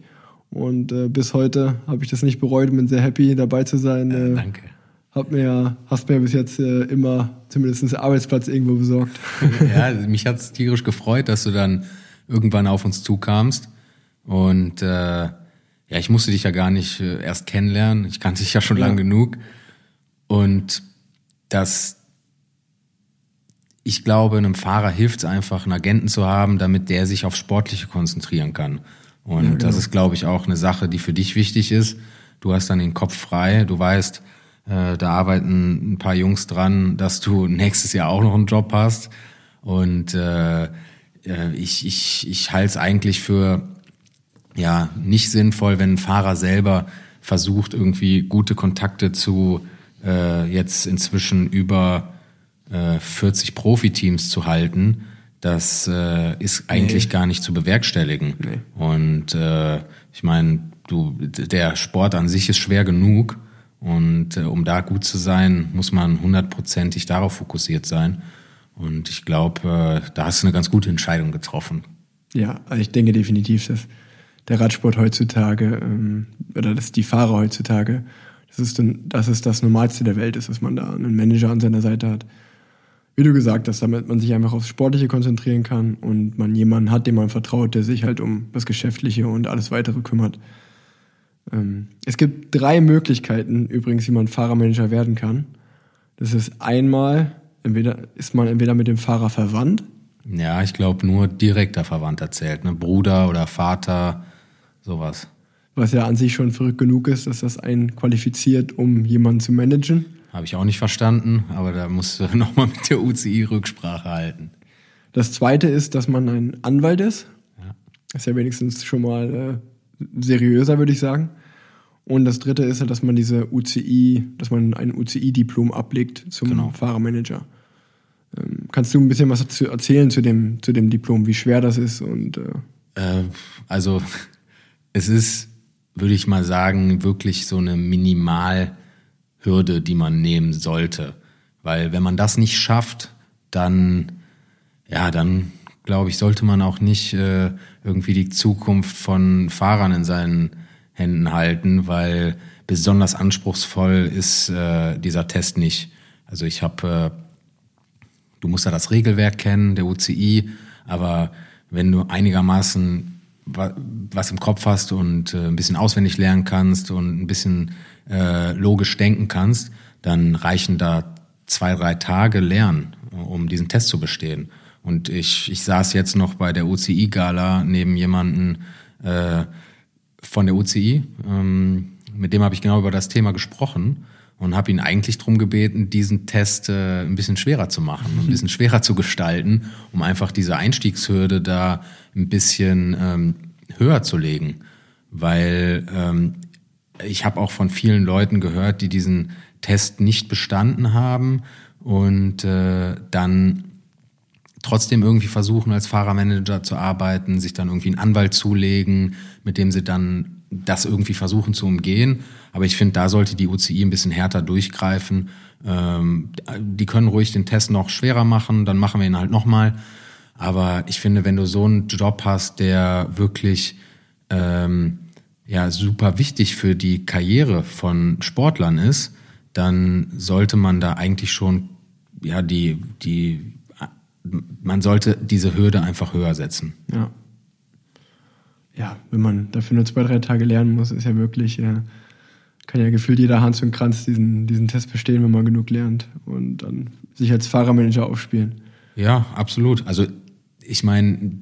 Und äh, bis heute habe ich das nicht bereut und bin sehr happy dabei zu sein. Äh, danke. Hab mir, hast mir bis jetzt äh, immer zumindest einen Arbeitsplatz irgendwo besorgt. [LAUGHS] ja, mich hat es tierisch gefreut, dass du dann irgendwann auf uns zukamst. Und äh, ja, ich musste dich ja gar nicht äh, erst kennenlernen. Ich kannte dich ja schon ja. lang genug. Und das ich glaube, einem Fahrer hilft es einfach, einen Agenten zu haben, damit der sich auf Sportliche konzentrieren kann. Und ja, genau. das ist, glaube ich, auch eine Sache, die für dich wichtig ist. Du hast dann den Kopf frei. Du weißt, äh, da arbeiten ein paar Jungs dran, dass du [LAUGHS] nächstes Jahr auch noch einen Job hast. Und äh, äh ich, ich, ich halte es eigentlich für ja nicht sinnvoll, wenn ein Fahrer selber versucht, irgendwie gute Kontakte zu äh, jetzt inzwischen über 40 äh, Profiteams zu halten, das äh, ist eigentlich nee. gar nicht zu bewerkstelligen. Nee. Und äh, ich meine, du, der Sport an sich ist schwer genug. Und äh, um da gut zu sein, muss man hundertprozentig darauf fokussiert sein. Und ich glaube, äh, da hast du eine ganz gute Entscheidung getroffen. Ja, also ich denke definitiv, dass der Radsport heutzutage ähm, oder dass die Fahrer heutzutage, das ist, dass es das Normalste der Welt ist, dass man da einen Manager an seiner Seite hat wie du gesagt hast, damit man sich einfach aufs Sportliche konzentrieren kann und man jemanden hat, dem man vertraut, der sich halt um das Geschäftliche und alles weitere kümmert. Ähm, es gibt drei Möglichkeiten übrigens, wie man Fahrermanager werden kann. Das ist einmal, entweder ist man entweder mit dem Fahrer verwandt. Ja, ich glaube nur direkter Verwandter zählt, ne? Bruder oder Vater, sowas. Was ja an sich schon verrückt genug ist, dass das einen qualifiziert, um jemanden zu managen. Habe ich auch nicht verstanden, aber da musst du [LAUGHS] nochmal mit der UCI Rücksprache halten. Das zweite ist, dass man ein Anwalt ist. Ja. Ist ja wenigstens schon mal äh, seriöser, würde ich sagen. Und das dritte ist, dass man diese UCI, dass man ein UCI-Diplom ablegt zum genau. Fahrermanager. Ähm, kannst du ein bisschen was dazu erzählen zu dem, zu dem Diplom, wie schwer das ist und äh äh, also es ist, würde ich mal sagen, wirklich so eine minimal Hürde, die man nehmen sollte. Weil wenn man das nicht schafft, dann, ja, dann glaube ich, sollte man auch nicht äh, irgendwie die Zukunft von Fahrern in seinen Händen halten, weil besonders anspruchsvoll ist äh, dieser Test nicht. Also ich habe, äh, du musst ja das Regelwerk kennen, der UCI, aber wenn du einigermaßen was im Kopf hast und äh, ein bisschen auswendig lernen kannst und ein bisschen äh, logisch denken kannst, dann reichen da zwei, drei Tage Lernen, um diesen Test zu bestehen. Und ich, ich saß jetzt noch bei der UCI-Gala neben jemanden äh, von der UCI, ähm, mit dem habe ich genau über das Thema gesprochen und habe ihn eigentlich darum gebeten, diesen Test äh, ein bisschen schwerer zu machen, ein [LAUGHS] bisschen schwerer zu gestalten, um einfach diese Einstiegshürde da ein bisschen ähm, höher zu legen. Weil ähm, ich habe auch von vielen Leuten gehört, die diesen Test nicht bestanden haben und äh, dann trotzdem irgendwie versuchen, als Fahrermanager zu arbeiten, sich dann irgendwie einen Anwalt zulegen, mit dem sie dann das irgendwie versuchen zu umgehen. Aber ich finde, da sollte die UCI ein bisschen härter durchgreifen. Ähm, die können ruhig den Test noch schwerer machen, dann machen wir ihn halt nochmal. Aber ich finde, wenn du so einen Job hast, der wirklich ähm, ja super wichtig für die Karriere von Sportlern ist, dann sollte man da eigentlich schon ja die die man sollte diese Hürde einfach höher setzen. Ja. Ja, wenn man dafür nur zwei, drei Tage lernen muss, ist ja wirklich, äh, kann ja gefühlt jeder Hans und Kranz diesen, diesen Test bestehen, wenn man genug lernt und dann sich als Fahrermanager aufspielen. Ja, absolut. Also ich meine,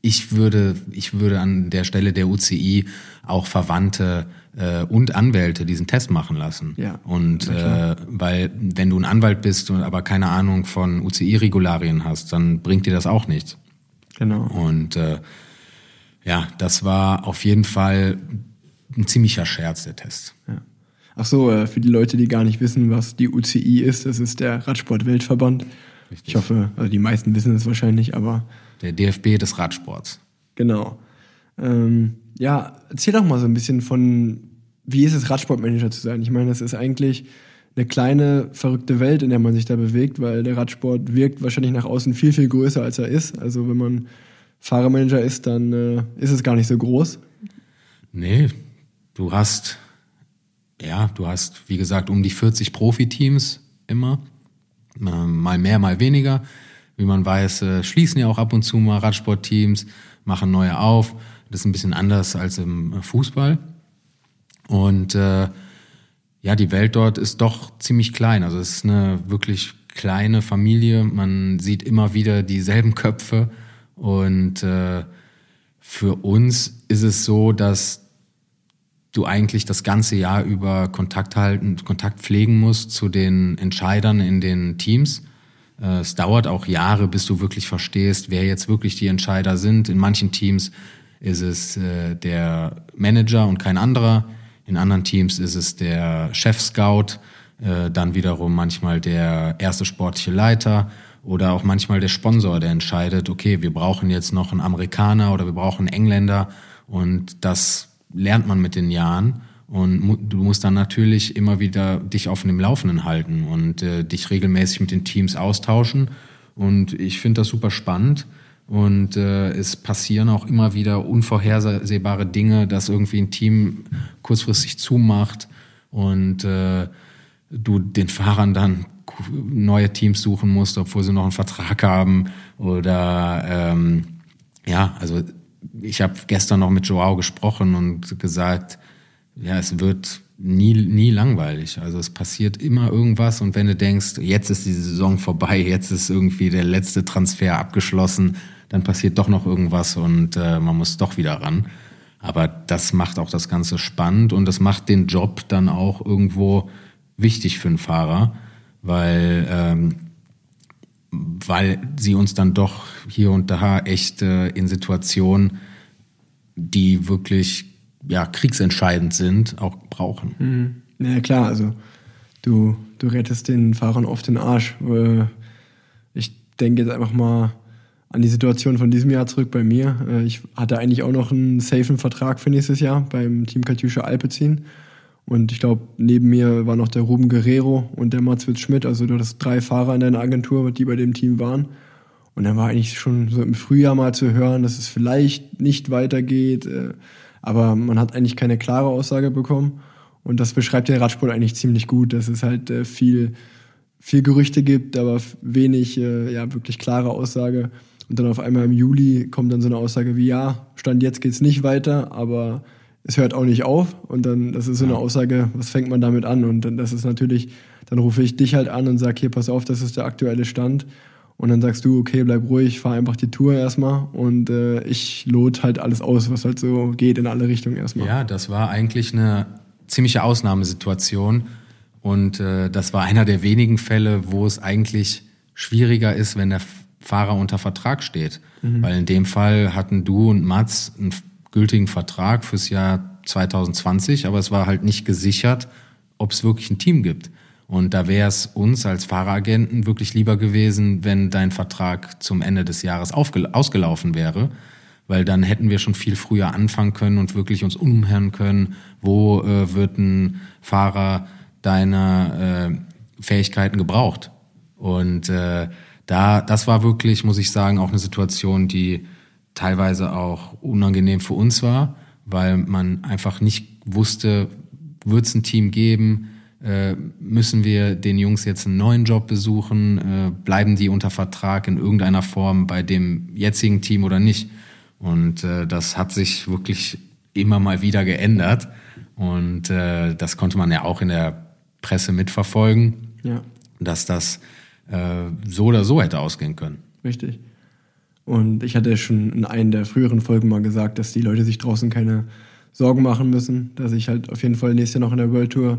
ich würde, ich würde an der Stelle der UCI auch Verwandte äh, und Anwälte diesen Test machen lassen. Ja. Und äh, weil wenn du ein Anwalt bist und aber keine Ahnung von UCI-Regularien hast, dann bringt dir das auch nichts. Genau. Und äh, ja, das war auf jeden Fall ein ziemlicher Scherz, der Test. Ja. Ach so, äh, für die Leute, die gar nicht wissen, was die UCI ist, das ist der Radsport-Weltverband. Ich hoffe, also die meisten wissen es wahrscheinlich, aber. Der DFB des Radsports. Genau. Ähm, ja, erzähl doch mal so ein bisschen von, wie ist es, Radsportmanager zu sein? Ich meine, das ist eigentlich eine kleine, verrückte Welt, in der man sich da bewegt, weil der Radsport wirkt wahrscheinlich nach außen viel, viel größer, als er ist. Also wenn man Fahrermanager ist, dann äh, ist es gar nicht so groß. Nee, du hast, ja, du hast, wie gesagt, um die 40 Profiteams immer. Mal mehr, mal weniger. Wie man weiß, äh, schließen ja auch ab und zu mal Radsportteams, machen neue auf. Das ist ein bisschen anders als im Fußball. Und äh, ja, die Welt dort ist doch ziemlich klein. Also es ist eine wirklich kleine Familie. Man sieht immer wieder dieselben Köpfe. Und äh, für uns ist es so, dass du eigentlich das ganze Jahr über Kontakt halten, Kontakt pflegen musst zu den Entscheidern in den Teams. Äh, es dauert auch Jahre, bis du wirklich verstehst, wer jetzt wirklich die Entscheider sind. In manchen Teams ist es äh, der Manager und kein anderer. In anderen Teams ist es der Chef-Scout, äh, dann wiederum manchmal der erste sportliche Leiter oder auch manchmal der Sponsor, der entscheidet, okay, wir brauchen jetzt noch einen Amerikaner oder wir brauchen einen Engländer und das lernt man mit den Jahren und du musst dann natürlich immer wieder dich auf dem Laufenden halten und äh, dich regelmäßig mit den Teams austauschen und ich finde das super spannend und äh, es passieren auch immer wieder unvorhersehbare Dinge, dass irgendwie ein Team kurzfristig zumacht und äh, du den Fahrern dann neue Teams suchen musst, obwohl sie noch einen Vertrag haben. Oder ähm, ja, also ich habe gestern noch mit Joao gesprochen und gesagt, ja, es wird nie, nie langweilig. Also es passiert immer irgendwas und wenn du denkst, jetzt ist die Saison vorbei, jetzt ist irgendwie der letzte Transfer abgeschlossen, dann passiert doch noch irgendwas und äh, man muss doch wieder ran. Aber das macht auch das Ganze spannend und das macht den Job dann auch irgendwo wichtig für einen Fahrer, weil, ähm, weil sie uns dann doch hier und da echt äh, in Situationen, die wirklich ja, kriegsentscheidend sind, auch brauchen. Mhm. Ja klar, also du, du rettest den Fahrern oft den Arsch. Äh, ich denke jetzt einfach mal an die Situation von diesem Jahr zurück bei mir. Äh, ich hatte eigentlich auch noch einen safen Vertrag für nächstes Jahr beim Team Katjuscha Alpecin. Und ich glaube, neben mir war noch der Ruben Guerrero und der Matzwitz Schmidt. Also du hattest drei Fahrer in deiner Agentur, die bei dem Team waren. Und dann war eigentlich schon so im Frühjahr mal zu hören, dass es vielleicht nicht weitergeht. Äh, aber man hat eigentlich keine klare Aussage bekommen. Und das beschreibt den Radsport eigentlich ziemlich gut, dass es halt äh, viel, viel Gerüchte gibt, aber wenig, äh, ja, wirklich klare Aussage. Und dann auf einmal im Juli kommt dann so eine Aussage wie, ja, Stand jetzt geht's nicht weiter, aber es hört auch nicht auf. Und dann, das ist so eine Aussage, was fängt man damit an? Und dann, das ist natürlich, dann rufe ich dich halt an und sage, hier, pass auf, das ist der aktuelle Stand. Und dann sagst du, okay, bleib ruhig, fahr einfach die Tour erstmal und äh, ich lot halt alles aus, was halt so geht in alle Richtungen erstmal. Ja, das war eigentlich eine ziemliche Ausnahmesituation und äh, das war einer der wenigen Fälle, wo es eigentlich schwieriger ist, wenn der Fahrer unter Vertrag steht. Mhm. Weil in dem Fall hatten du und Mats einen gültigen Vertrag fürs Jahr 2020, aber es war halt nicht gesichert, ob es wirklich ein Team gibt. Und da wäre es uns als Fahreragenten wirklich lieber gewesen, wenn dein Vertrag zum Ende des Jahres ausgelaufen wäre, weil dann hätten wir schon viel früher anfangen können und wirklich uns umhören können, wo äh, wird ein Fahrer deiner äh, Fähigkeiten gebraucht. Und äh, da, das war wirklich, muss ich sagen, auch eine Situation, die teilweise auch unangenehm für uns war, weil man einfach nicht wusste, wird es ein Team geben, äh, müssen wir den Jungs jetzt einen neuen Job besuchen? Äh, bleiben die unter Vertrag in irgendeiner Form bei dem jetzigen Team oder nicht? Und äh, das hat sich wirklich immer mal wieder geändert. Und äh, das konnte man ja auch in der Presse mitverfolgen, ja. dass das äh, so oder so hätte ausgehen können. Richtig. Und ich hatte schon in einer der früheren Folgen mal gesagt, dass die Leute sich draußen keine Sorgen machen müssen, dass ich halt auf jeden Fall nächstes Jahr noch in der World Tour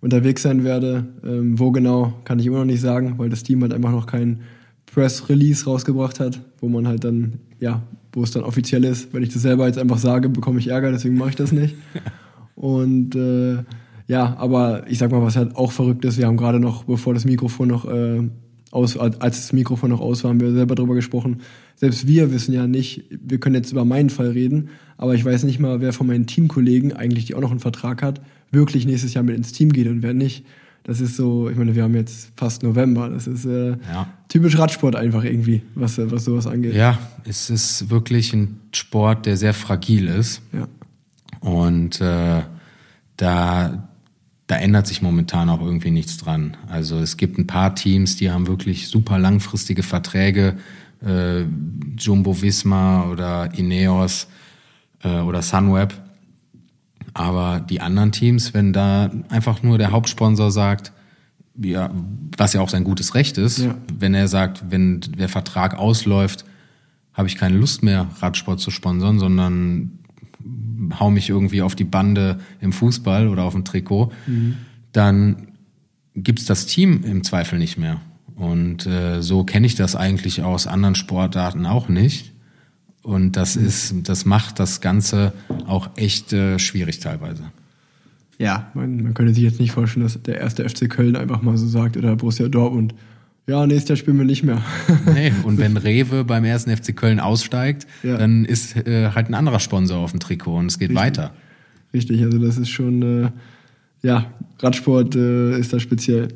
unterwegs sein werde. Ähm, wo genau, kann ich immer noch nicht sagen, weil das Team halt einfach noch kein Press Release rausgebracht hat, wo man halt dann, ja, wo es dann offiziell ist. Wenn ich das selber jetzt einfach sage, bekomme ich Ärger, deswegen mache ich das nicht. [LAUGHS] Und äh, ja, aber ich sag mal, was halt auch verrückt ist, wir haben gerade noch, bevor das Mikrofon noch äh, aus, als das Mikrofon noch aus war, haben wir selber darüber gesprochen. Selbst wir wissen ja nicht, wir können jetzt über meinen Fall reden, aber ich weiß nicht mal, wer von meinen Teamkollegen eigentlich, die auch noch einen Vertrag hat, wirklich nächstes Jahr mit ins Team geht und wer nicht. Das ist so, ich meine, wir haben jetzt fast November. Das ist äh, ja. typisch Radsport einfach irgendwie, was, was sowas angeht. Ja, es ist wirklich ein Sport, der sehr fragil ist. Ja. Und äh, da, da ändert sich momentan auch irgendwie nichts dran. Also es gibt ein paar Teams, die haben wirklich super langfristige Verträge. Äh, Jumbo Visma oder Ineos äh, oder Sunweb aber die anderen Teams, wenn da einfach nur der Hauptsponsor sagt, ja, was ja auch sein gutes Recht ist, ja. wenn er sagt, wenn der Vertrag ausläuft, habe ich keine Lust mehr, Radsport zu sponsern, sondern hau mich irgendwie auf die Bande im Fußball oder auf dem Trikot, mhm. dann gibt's das Team im Zweifel nicht mehr. Und äh, so kenne ich das eigentlich aus anderen Sportarten auch nicht. Und das ist, das macht das Ganze auch echt äh, schwierig teilweise. Ja, man, man könnte sich jetzt nicht vorstellen, dass der erste FC Köln einfach mal so sagt oder Borussia Dortmund. Ja, nächstes Jahr spielen wir nicht mehr. [LAUGHS] nee, und wenn [LAUGHS] Rewe beim ersten FC Köln aussteigt, ja. dann ist äh, halt ein anderer Sponsor auf dem Trikot und es geht Richtig. weiter. Richtig, also das ist schon, äh, ja, Radsport äh, ist da speziell.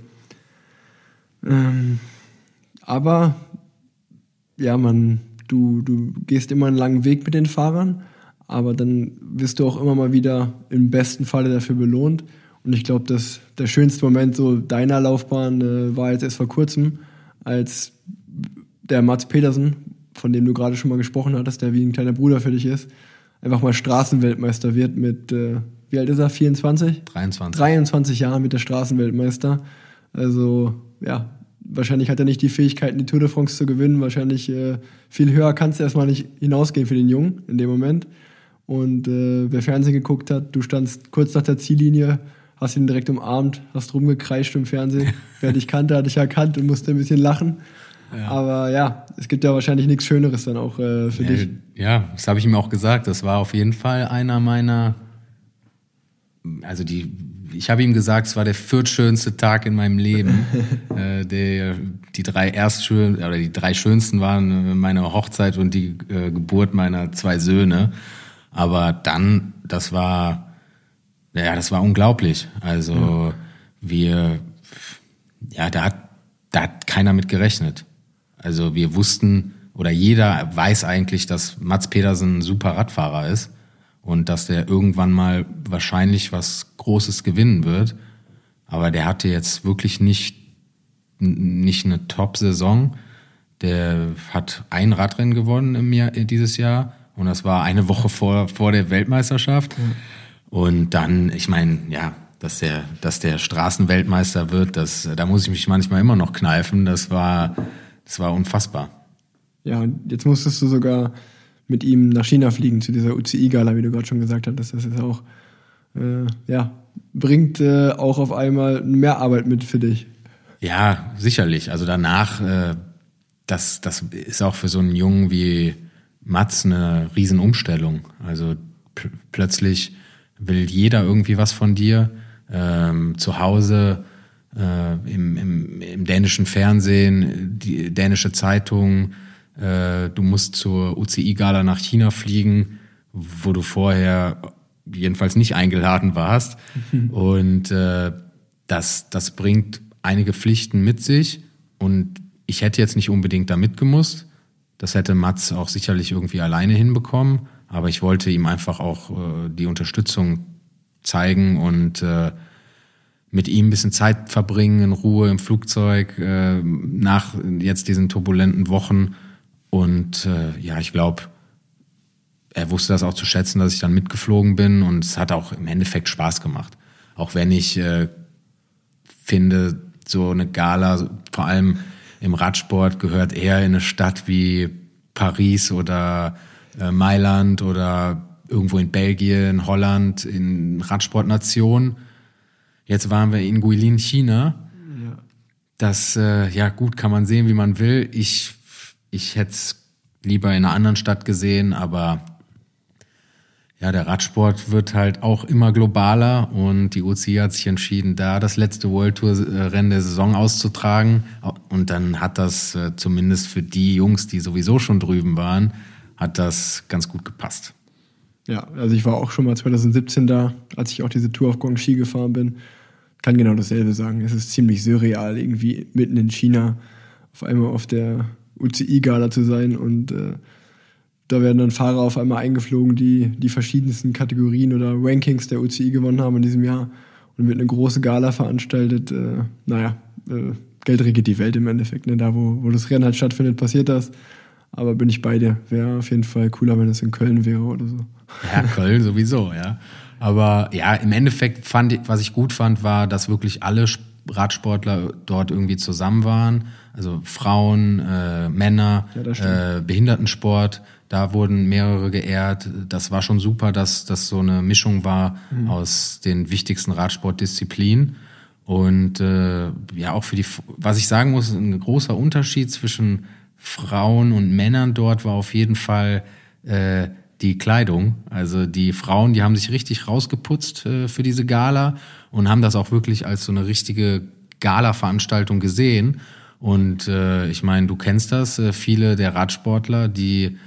Ähm, aber ja, man, du, du gehst immer einen langen Weg mit den Fahrern, aber dann wirst du auch immer mal wieder im besten Falle dafür belohnt. Und ich glaube, dass der schönste Moment so deiner Laufbahn äh, war jetzt erst vor kurzem, als der Mats Petersen, von dem du gerade schon mal gesprochen hattest, der wie ein kleiner Bruder für dich ist, einfach mal Straßenweltmeister wird mit, äh, wie alt ist er, 24? 23. 23 Jahren mit der Straßenweltmeister. Also, ja, wahrscheinlich hat er nicht die Fähigkeiten, die Tour de France zu gewinnen. Wahrscheinlich äh, viel höher kannst du erstmal nicht hinausgehen für den Jungen in dem Moment. Und äh, wer Fernsehen geguckt hat, du standst kurz nach der Ziellinie, hast ihn direkt umarmt, hast rumgekreischt im Fernsehen. Wer dich kannte, hat dich erkannt und musste ein bisschen lachen. Ja. Aber ja, es gibt ja wahrscheinlich nichts Schöneres dann auch äh, für ja, dich. Ja, das habe ich ihm auch gesagt. Das war auf jeden Fall einer meiner, also die ich habe ihm gesagt, es war der viertschönste Tag in meinem Leben. [LAUGHS] äh, der, die drei erstschön oder die drei schönsten waren äh, meine Hochzeit und die äh, Geburt meiner zwei Söhne. Aber dann, das war, ja, das war unglaublich. Also ja. wir, ja, da hat, da hat keiner mit gerechnet. Also wir wussten oder jeder weiß eigentlich, dass Mats Pedersen ein super Radfahrer ist und dass der irgendwann mal wahrscheinlich was Großes gewinnen wird. Aber der hatte jetzt wirklich nicht, nicht eine Top-Saison. Der hat ein Radrennen gewonnen im Jahr, dieses Jahr und das war eine Woche vor, vor der Weltmeisterschaft. Mhm. Und dann, ich meine, ja, dass der, dass der Straßenweltmeister wird, das, da muss ich mich manchmal immer noch kneifen. Das war, das war unfassbar. Ja, und jetzt musstest du sogar mit ihm nach China fliegen zu dieser UCI-Gala, wie du gerade schon gesagt hast. Das ist auch, äh, ja, bringt äh, auch auf einmal mehr Arbeit mit für dich. Ja, sicherlich. Also danach, äh, das, das ist auch für so einen Jungen wie Mats eine Riesenumstellung. Also pl plötzlich will jeder irgendwie was von dir. Ähm, zu Hause äh, im, im, im dänischen Fernsehen, die dänische Zeitung, äh, du musst zur UCI-Gala nach China fliegen, wo du vorher jedenfalls nicht eingeladen warst. [LAUGHS] Und äh, das, das bringt einige Pflichten mit sich. Und ich hätte jetzt nicht unbedingt da mitgemusst. Das hätte Mats auch sicherlich irgendwie alleine hinbekommen. Aber ich wollte ihm einfach auch äh, die Unterstützung zeigen und äh, mit ihm ein bisschen Zeit verbringen in Ruhe im Flugzeug äh, nach jetzt diesen turbulenten Wochen. Und äh, ja, ich glaube, er wusste das auch zu schätzen, dass ich dann mitgeflogen bin und es hat auch im Endeffekt Spaß gemacht. Auch wenn ich äh, finde, so eine Gala, vor allem im Radsport, gehört eher in eine Stadt wie Paris oder äh, Mailand oder irgendwo in Belgien, Holland, in Radsportnationen. Jetzt waren wir in Guilin, China. Ja. Das, äh, ja gut, kann man sehen, wie man will. Ich, ich hätte es lieber in einer anderen Stadt gesehen, aber ja, der Radsport wird halt auch immer globaler und die UCI hat sich entschieden, da das letzte World Tour Rennen der Saison auszutragen. Und dann hat das äh, zumindest für die Jungs, die sowieso schon drüben waren, hat das ganz gut gepasst. Ja, also ich war auch schon mal 2017 da, als ich auch diese Tour auf Guangxi gefahren bin. Kann genau dasselbe sagen. Es ist ziemlich surreal, irgendwie mitten in China auf einmal auf der UCI-Gala zu sein und äh, da werden dann Fahrer auf einmal eingeflogen, die die verschiedensten Kategorien oder Rankings der UCI gewonnen haben in diesem Jahr und wird eine große Gala veranstaltet. Äh, naja, äh, Geld regiert die Welt im Endeffekt. Ne? Da, wo, wo das Rennen halt stattfindet, passiert das. Aber bin ich bei dir. Wäre auf jeden Fall cooler, wenn es in Köln wäre oder so. Ja, Köln sowieso, ja. Aber ja, im Endeffekt fand ich, was ich gut fand, war, dass wirklich alle Radsportler dort irgendwie zusammen waren. Also Frauen, äh, Männer, ja, äh, Behindertensport da wurden mehrere geehrt. Das war schon super, dass das so eine Mischung war mhm. aus den wichtigsten Radsportdisziplinen. Und äh, ja, auch für die, was ich sagen muss, ein großer Unterschied zwischen Frauen und Männern dort war auf jeden Fall äh, die Kleidung. Also die Frauen, die haben sich richtig rausgeputzt äh, für diese Gala und haben das auch wirklich als so eine richtige Gala-Veranstaltung gesehen. Und äh, ich meine, du kennst das, äh, viele der Radsportler, die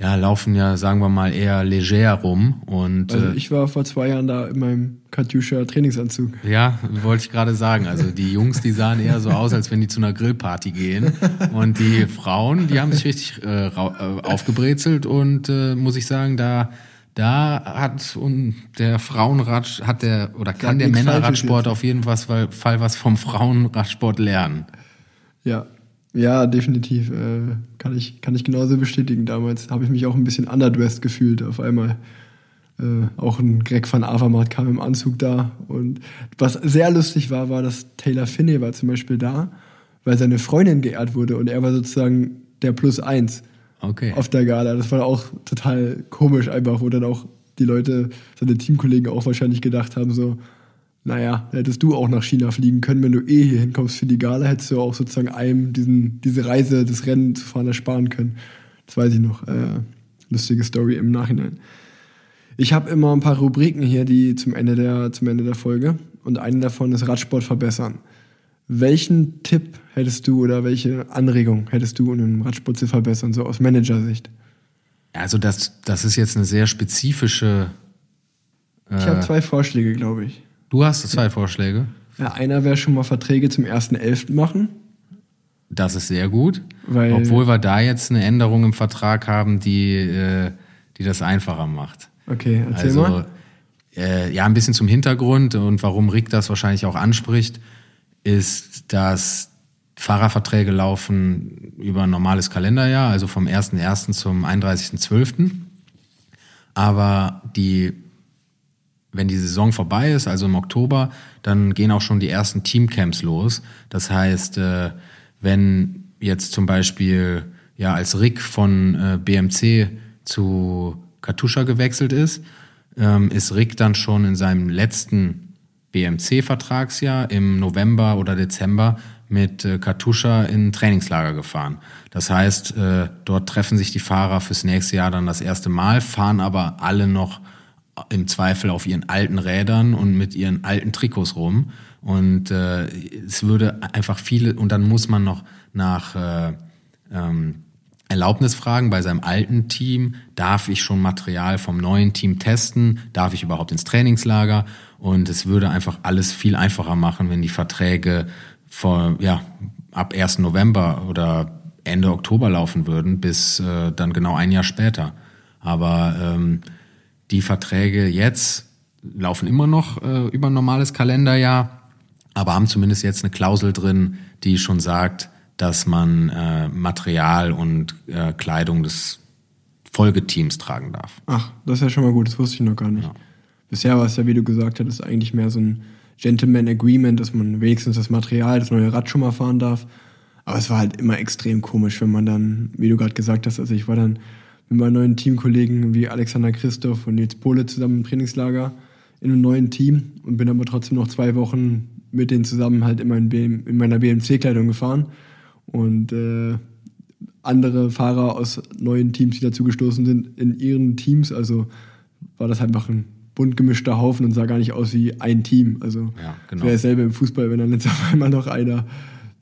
ja, laufen ja, sagen wir mal, eher leger rum. Und, also äh, ich war vor zwei Jahren da in meinem Katjuscha Trainingsanzug. Ja, wollte ich gerade sagen. Also die Jungs, die sahen eher so aus, als wenn die zu einer Grillparty gehen. Und die Frauen, die haben sich richtig äh, äh, aufgebrezelt und äh, muss ich sagen, da da hat und der Frauenrad hat der oder kann der Männerradsport auf jeden Fall was vom Frauenradsport lernen. Ja, ja, definitiv. Äh, kann, ich, kann ich genauso bestätigen. Damals habe ich mich auch ein bisschen underdressed gefühlt auf einmal. Äh, auch ein Greg van Avermaet kam im Anzug da. Und was sehr lustig war, war, dass Taylor Finney war zum Beispiel da, weil seine Freundin geehrt wurde und er war sozusagen der Plus Eins okay. auf der Gala. Das war auch total komisch einfach, wo dann auch die Leute, seine Teamkollegen auch wahrscheinlich gedacht haben, so, naja, hättest du auch nach China fliegen können, wenn du eh hier hinkommst für die Gala, hättest du auch sozusagen einem diesen, diese Reise, das Rennen zu fahren, ersparen können. Das weiß ich noch. Äh, lustige Story im Nachhinein. Ich habe immer ein paar Rubriken hier, die zum Ende der, zum Ende der Folge. Und eine davon ist Radsport verbessern. Welchen Tipp hättest du oder welche Anregung hättest du, um den Radsport zu verbessern, so aus Managersicht? Also das, das ist jetzt eine sehr spezifische. Äh ich habe zwei Vorschläge, glaube ich. Du hast zwei Vorschläge. Ja, einer wäre schon mal Verträge zum 1.11. machen. Das ist sehr gut, Weil- obwohl wir da jetzt eine Änderung im Vertrag haben, die, äh, die das einfacher macht. Okay, erzähl Also mal. äh, ja, ein bisschen zum Hintergrund und warum Rick das wahrscheinlich auch anspricht, ist, dass Fahrerverträge laufen über ein normales Kalenderjahr, also vom 1.1. zum 31.12. Aber die, wenn die Saison vorbei ist, also im Oktober, dann gehen auch schon die ersten Teamcamps los. Das heißt, äh, wenn jetzt zum Beispiel ja als Rick von äh, BMC zu Katusha gewechselt ist, ähm, ist Rick dann schon in seinem letzten BMC-Vertragsjahr im November oder Dezember mit äh, Katusha in Trainingslager gefahren. Das heißt, dort treffen sich die Fahrer fürs nächste Jahr dann das erste Mal, fahren aber alle noch im Zweifel auf ihren alten Rädern und mit ihren alten Trikots rum. Und äh, es würde einfach viele, und dann muss man noch nach äh, ähm, Erlaubnis fragen bei seinem alten Team, darf ich schon Material vom neuen Team testen, darf ich überhaupt ins Trainingslager und es würde einfach alles viel einfacher machen, wenn die Verträge vor, ja, ab 1. November oder Ende Oktober laufen würden, bis äh, dann genau ein Jahr später. Aber ähm, die Verträge jetzt laufen immer noch äh, über ein normales Kalenderjahr, aber haben zumindest jetzt eine Klausel drin, die schon sagt, dass man äh, Material und äh, Kleidung des Folgeteams tragen darf. Ach, das ist ja schon mal gut, das wusste ich noch gar nicht. Ja. Bisher war es ja, wie du gesagt hattest, eigentlich mehr so ein Gentleman Agreement, dass man wenigstens das Material, das neue Rad schon mal fahren darf. Aber es war halt immer extrem komisch, wenn man dann, wie du gerade gesagt hast, also ich war dann mit meinen neuen Teamkollegen wie Alexander Christoph und Nils Pohle zusammen im Trainingslager in einem neuen Team und bin aber trotzdem noch zwei Wochen mit denen zusammen halt in, mein BM, in meiner BMC-Kleidung gefahren. Und äh, andere Fahrer aus neuen Teams, die dazugestoßen sind, in ihren Teams. Also war das einfach ein bunt gemischter Haufen und sah gar nicht aus wie ein Team. Also Ja, genau. wäre dasselbe im Fußball, wenn dann jetzt auf einmal noch einer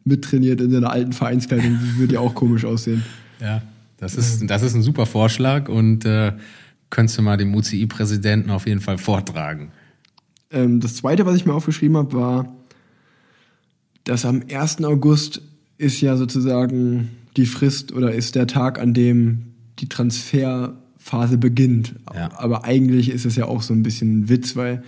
mittrainiert in seiner alten Vereinskleidung, das würde ja auch komisch aussehen. Ja, das ist, das ist ein super Vorschlag und äh, könntest du mal dem UCI-Präsidenten auf jeden Fall vortragen. Ähm, das zweite, was ich mir aufgeschrieben habe, war, dass am 1. August ist ja sozusagen die Frist oder ist der Tag, an dem die Transferphase beginnt. Ja. Aber eigentlich ist es ja auch so ein bisschen ein Witz, weil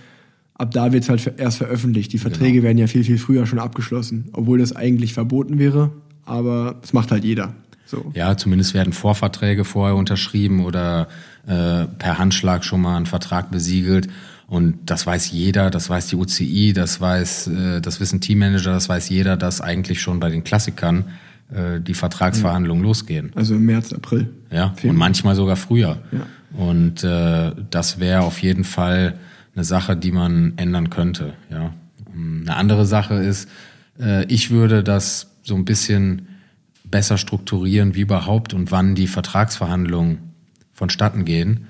ab da wird es halt erst veröffentlicht. Die Verträge werden ja viel, viel früher schon abgeschlossen, obwohl das eigentlich verboten wäre. Aber es macht halt jeder. So. Ja, zumindest werden Vorverträge vorher unterschrieben oder äh, per Handschlag schon mal ein Vertrag besiegelt. Und das weiß jeder, das weiß die UCI, das weiß, äh, das wissen Teammanager, das weiß jeder, dass eigentlich schon bei den Klassikern äh, die Vertragsverhandlungen losgehen. Also im März, April. Ja, Viel. und manchmal sogar früher. Ja. Und äh, das wäre auf jeden Fall eine Sache, die man ändern könnte. Ja. Eine andere Sache ist, äh, ich würde das so ein bisschen besser strukturieren, wie überhaupt und wann die Vertragsverhandlungen vonstatten gehen.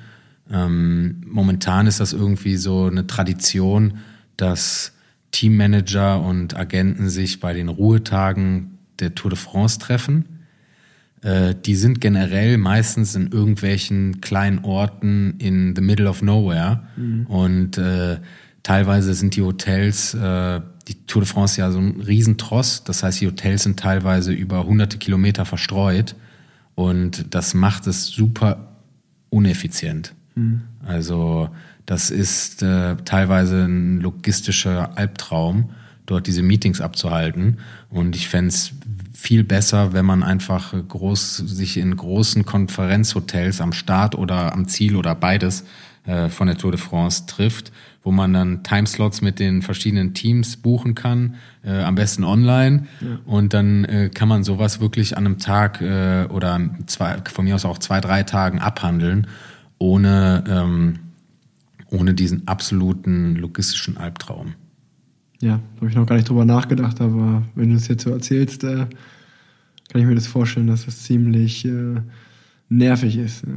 Ähm, momentan ist das irgendwie so eine Tradition, dass Teammanager und Agenten sich bei den Ruhetagen der Tour de France treffen. Äh, die sind generell meistens in irgendwelchen kleinen Orten in the middle of nowhere. Und äh, teilweise sind die Hotels, äh, die Tour de France ja so ein Riesentross. Das heißt, die Hotels sind teilweise über hunderte Kilometer verstreut. Und das macht es super uneffizient. Also das ist äh, teilweise ein logistischer Albtraum, dort diese Meetings abzuhalten. Und ich fände es viel besser, wenn man einfach groß, sich in großen Konferenzhotels am Start oder am Ziel oder beides äh, von der Tour de France trifft, wo man dann Timeslots mit den verschiedenen Teams buchen kann, äh, am besten online. Und dann äh, kann man sowas wirklich an einem Tag äh, oder zwei, von mir aus auch zwei, drei Tagen abhandeln, ohne, ähm, ohne diesen absoluten logistischen Albtraum. Ja, da habe ich noch gar nicht drüber nachgedacht, aber wenn du es jetzt so erzählst, äh, kann ich mir das vorstellen, dass das ziemlich äh, nervig ist. Ja.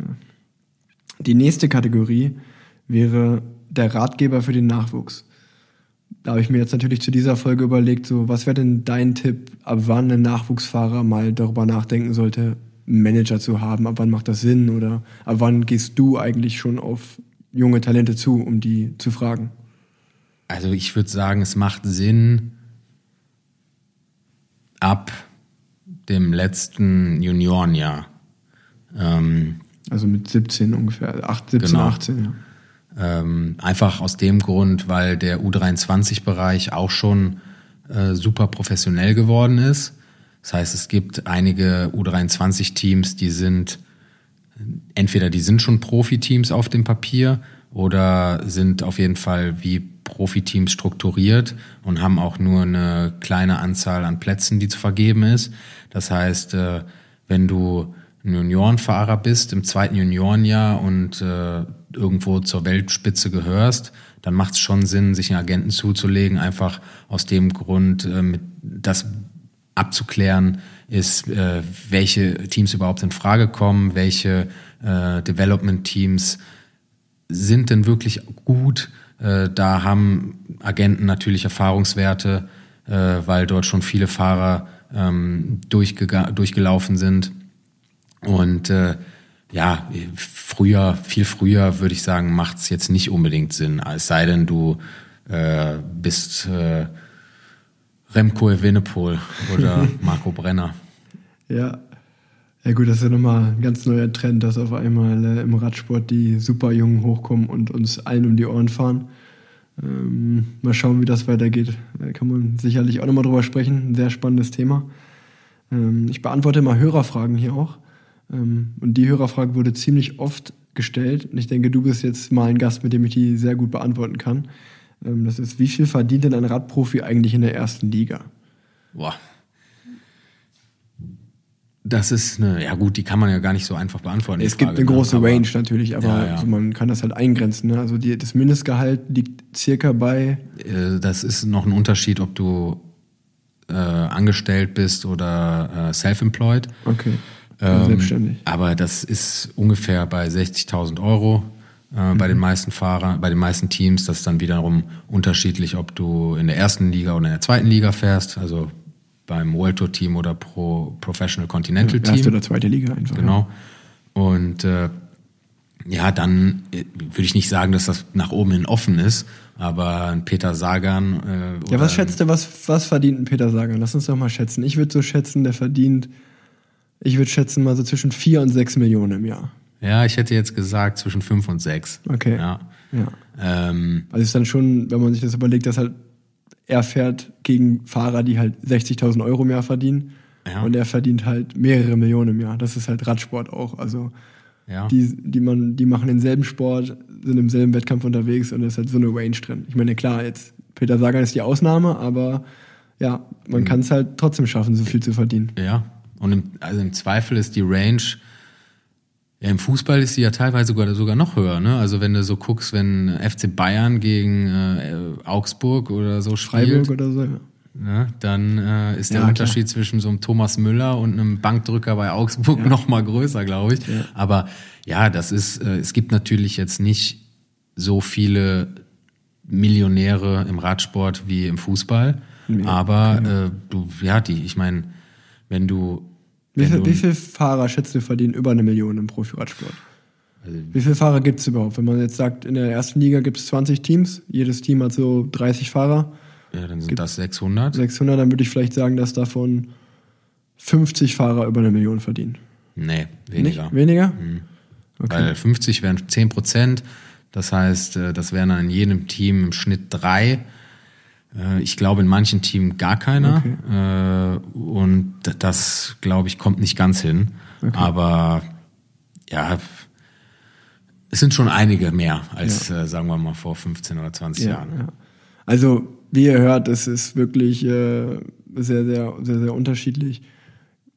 Die nächste Kategorie wäre der Ratgeber für den Nachwuchs. Da habe ich mir jetzt natürlich zu dieser Folge überlegt, so was wäre denn dein Tipp, ab wann ein Nachwuchsfahrer mal darüber nachdenken sollte, einen Manager zu haben? Ab wann macht das Sinn? Oder ab wann gehst du eigentlich schon auf junge Talente zu, um die zu fragen? Also ich würde sagen, es macht Sinn ab dem letzten Juniorenjahr. Ähm, also mit 17 ungefähr, 8, 17, genau. 18, ja. Ähm, einfach aus dem Grund, weil der U23-Bereich auch schon äh, super professionell geworden ist. Das heißt, es gibt einige U23-Teams, die sind entweder die sind schon Profiteams auf dem Papier oder sind auf jeden Fall wie Profiteams strukturiert und haben auch nur eine kleine Anzahl an Plätzen, die zu vergeben ist. Das heißt, äh, wenn du ein Juniorenfahrer bist im zweiten Juniorenjahr und äh, irgendwo zur Weltspitze gehörst, dann macht es schon Sinn, sich einen Agenten zuzulegen, einfach aus dem Grund, äh, mit, das abzuklären ist, äh, welche Teams überhaupt in Frage kommen, welche äh, Development-Teams sind denn wirklich gut. Da haben Agenten natürlich Erfahrungswerte, weil dort schon viele Fahrer ähm, durchgelaufen sind. Und ja, früher, viel früher würde ich sagen, macht es jetzt nicht unbedingt Sinn. Es sei denn, du äh, bist äh, Remco Evenepoel oder [LAUGHS] Marco Brenner. Ja. Ja gut, das ist ja nochmal ein ganz neuer Trend, dass auf einmal äh, im Radsport die Superjungen hochkommen und uns allen um die Ohren fahren. Ähm, mal schauen, wie das weitergeht. Da kann man sicherlich auch nochmal drüber sprechen. Ein sehr spannendes Thema. Ähm, ich beantworte mal Hörerfragen hier auch. Ähm, und die Hörerfrage wurde ziemlich oft gestellt. Und ich denke, du bist jetzt mal ein Gast, mit dem ich die sehr gut beantworten kann. Ähm, das ist, wie viel verdient denn ein Radprofi eigentlich in der ersten Liga? Boah. Das ist eine, ja gut, die kann man ja gar nicht so einfach beantworten. Es gibt Frage, eine ne? große ne? Range natürlich, aber ja, ja. Also man kann das halt eingrenzen. Ne? Also die, das Mindestgehalt liegt circa bei. Äh, das ist noch ein Unterschied, ob du äh, angestellt bist oder äh, self-employed. Okay. Ähm, Selbstständig. Aber das ist ungefähr bei 60.000 Euro äh, mhm. bei den meisten Fahrern, bei den meisten Teams. Das ist dann wiederum unterschiedlich, ob du in der ersten Liga oder in der zweiten Liga fährst. Also beim World Tour Team oder Pro Professional Continental Team. Erste oder zweite Liga einfach. Genau. Und äh, ja, dann äh, würde ich nicht sagen, dass das nach oben hin offen ist, aber ein Peter Sagan. Äh, ja, was schätzt du, was, was verdient ein Peter Sagan? Lass uns doch mal schätzen. Ich würde so schätzen, der verdient ich würde schätzen mal so zwischen 4 und 6 Millionen im Jahr. Ja, ich hätte jetzt gesagt zwischen 5 und 6. Okay. Ja. ja. Ähm, also ist dann schon, wenn man sich das überlegt, dass halt er fährt gegen Fahrer, die halt 60.000 Euro im Jahr verdienen. Ja. Und er verdient halt mehrere Millionen im Jahr. Das ist halt Radsport auch. Also ja. die, die, man, die machen denselben Sport, sind im selben Wettkampf unterwegs und da ist halt so eine Range drin. Ich meine, klar, jetzt Peter Sagan ist die Ausnahme, aber ja, man mhm. kann es halt trotzdem schaffen, so viel zu verdienen. Ja, und im, also im Zweifel ist die Range, ja, im Fußball ist die ja teilweise sogar, sogar noch höher. Ne? Also wenn du so guckst, wenn FC Bayern gegen äh, Augsburg oder so spielt. Freiburg oder so, ja. Ne, dann äh, ist der ja, Unterschied klar. zwischen so einem Thomas Müller und einem Bankdrücker bei Augsburg ja. noch mal größer, glaube ich. Ja. Aber ja, das ist, äh, es gibt natürlich jetzt nicht so viele Millionäre im Radsport wie im Fußball. Nee, aber äh, du, ja, die, ich meine, wenn du wie, viel, wie viele Fahrer schätzt du verdienen über eine Million im Profiradsport? Also, wie viele Fahrer gibt es überhaupt? Wenn man jetzt sagt, in der ersten Liga gibt es 20 Teams, jedes Team hat so 30 Fahrer. Ja, dann sind das 600. 600, dann würde ich vielleicht sagen, dass davon 50 Fahrer über eine Million verdienen. Nee, weniger. Nicht? Weniger? Mhm. Okay. Weil 50 wären 10 Prozent. Das heißt, äh, das wären dann in jedem Team im Schnitt drei. Äh, ich glaube in manchen Teams gar keiner. Okay. Äh, und das, glaube ich, kommt nicht ganz hin. Okay. Aber ja, es sind schon einige mehr als, ja. äh, sagen wir mal, vor 15 oder 20 ja, Jahren. Ja. Also, wie ihr hört, es ist wirklich äh, sehr, sehr, sehr, sehr unterschiedlich.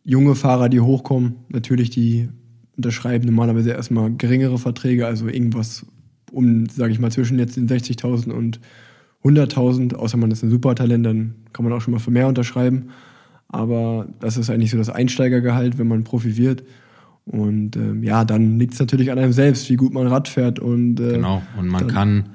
Junge Fahrer, die hochkommen, natürlich, die unterschreiben normalerweise erstmal geringere Verträge, also irgendwas um, sage ich mal, zwischen jetzt den 60.000 und 100.000, außer man ist ein Supertalent, dann kann man auch schon mal für mehr unterschreiben. Aber das ist eigentlich so das Einsteigergehalt, wenn man Profi wird. Und ähm, ja, dann liegt es natürlich an einem selbst, wie gut man Rad fährt. Und, äh, genau, und man kann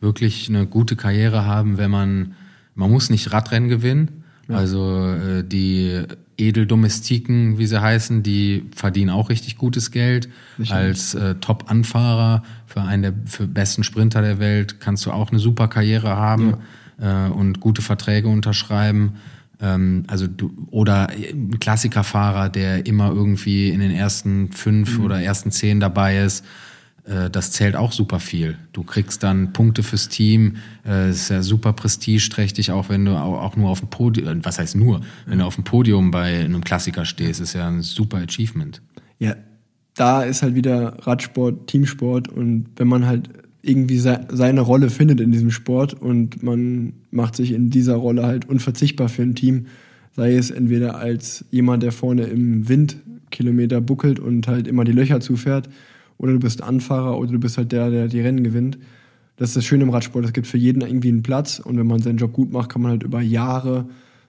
wirklich eine gute Karriere haben, wenn man, man muss nicht Radrennen gewinnen. Ja. Also äh, die Edeldomestiken, wie sie heißen, die verdienen auch richtig gutes Geld. Nicht Als äh, Top-Anfahrer für einen der für besten Sprinter der Welt kannst du auch eine super Karriere haben ja. äh, und gute Verträge unterschreiben. Ähm, also du, oder ein Klassikerfahrer, der immer irgendwie in den ersten fünf oder ersten zehn dabei ist. Äh, das zählt auch super viel. Du kriegst dann Punkte fürs Team. Äh, ist ja super prestigeträchtig, auch wenn du auch, nur auf dem Podium, was heißt nur, wenn du auf dem Podium bei einem Klassiker stehst, ist ja ein super Achievement. Ja, da ist halt wieder Radsport, Teamsport und wenn man halt irgendwie se seine Rolle findet in diesem Sport und man macht sich in dieser Rolle halt unverzichtbar für ein Team, sei es entweder als jemand, der vorne im Wind Kilometer buckelt und halt immer die Löcher zufährt, oder du bist Anfahrer oder du bist halt der, der die Rennen gewinnt. Das ist das Schöne im Radsport. Es gibt für jeden irgendwie einen Platz und wenn man seinen Job gut macht, kann man halt über Jahre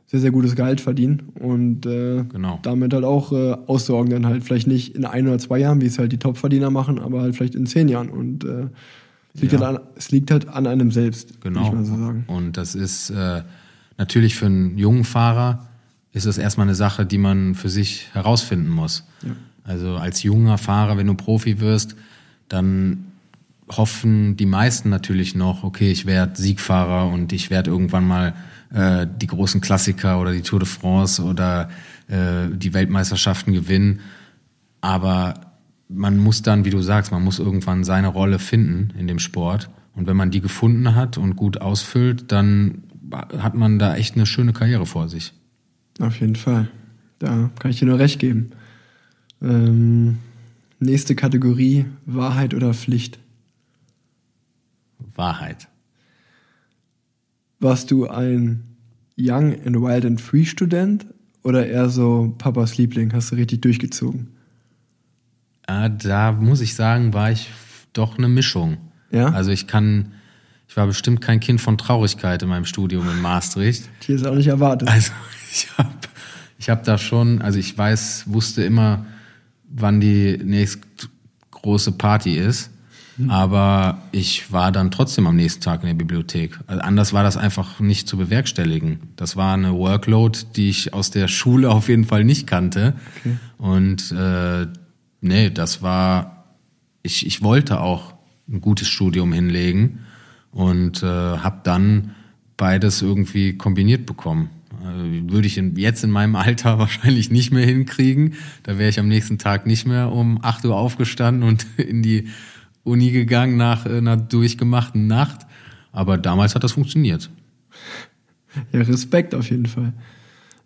sehr, sehr gutes Gehalt verdienen und äh, Genau. damit halt auch äh, aussorgen dann halt vielleicht nicht in ein oder zwei Jahren, wie es halt die Topverdiener machen, aber halt vielleicht in zehn Jahren und äh, es, liegt Ja. halt an, es liegt halt an einem selbst, Genau. so. Und das ist äh, natürlich für einen jungen Fahrer ist es erstmal eine Sache, die man für sich herausfinden muss. Also als junger Fahrer, wenn du Profi wirst, dann hoffen die meisten natürlich noch, okay, ich werde Siegfahrer und ich werde irgendwann mal äh, die großen Klassiker oder die Tour de France oder äh, die Weltmeisterschaften gewinnen. Aber man muss dann, wie du sagst, man muss irgendwann seine Rolle finden in dem Sport. Und wenn man die gefunden hat und gut ausfüllt, dann hat man da echt eine schöne Karriere vor sich. Auf jeden Fall. Da kann ich dir nur recht geben. Ähm, nächste Kategorie, Wahrheit oder Pflicht. Wahrheit. Warst du ein Young and Wild and Free Student oder eher so Papas Liebling? Hast du richtig durchgezogen? Äh, da muss ich sagen, war ich doch eine Mischung. Ja? Also ich kann, ich war bestimmt kein Kind von Traurigkeit in meinem Studium in Maastricht. [LAUGHS] Hier ist auch nicht erwartet. Also ich habe ich hab da schon, also ich weiß, wusste immer, wann die nächst große Party ist. Aber ich war dann trotzdem am nächsten Tag in der Bibliothek. Also anders war das einfach nicht zu bewerkstelligen. Das war eine Workload, die ich aus der Schule auf jeden Fall nicht kannte. Und äh, nee, das war, ich, ich wollte auch ein gutes Studium hinlegen und äh, habe dann beides irgendwie kombiniert bekommen. Äh, würde ich in, jetzt in meinem Alter [LAUGHS] wahrscheinlich nicht mehr hinkriegen. Da wäre ich am nächsten Tag nicht mehr um 8 Uhr aufgestanden und [LAUGHS] in die Uni gegangen nach einer durchgemachten Nacht. Aber damals hat das funktioniert. Ja, Respekt auf jeden Fall.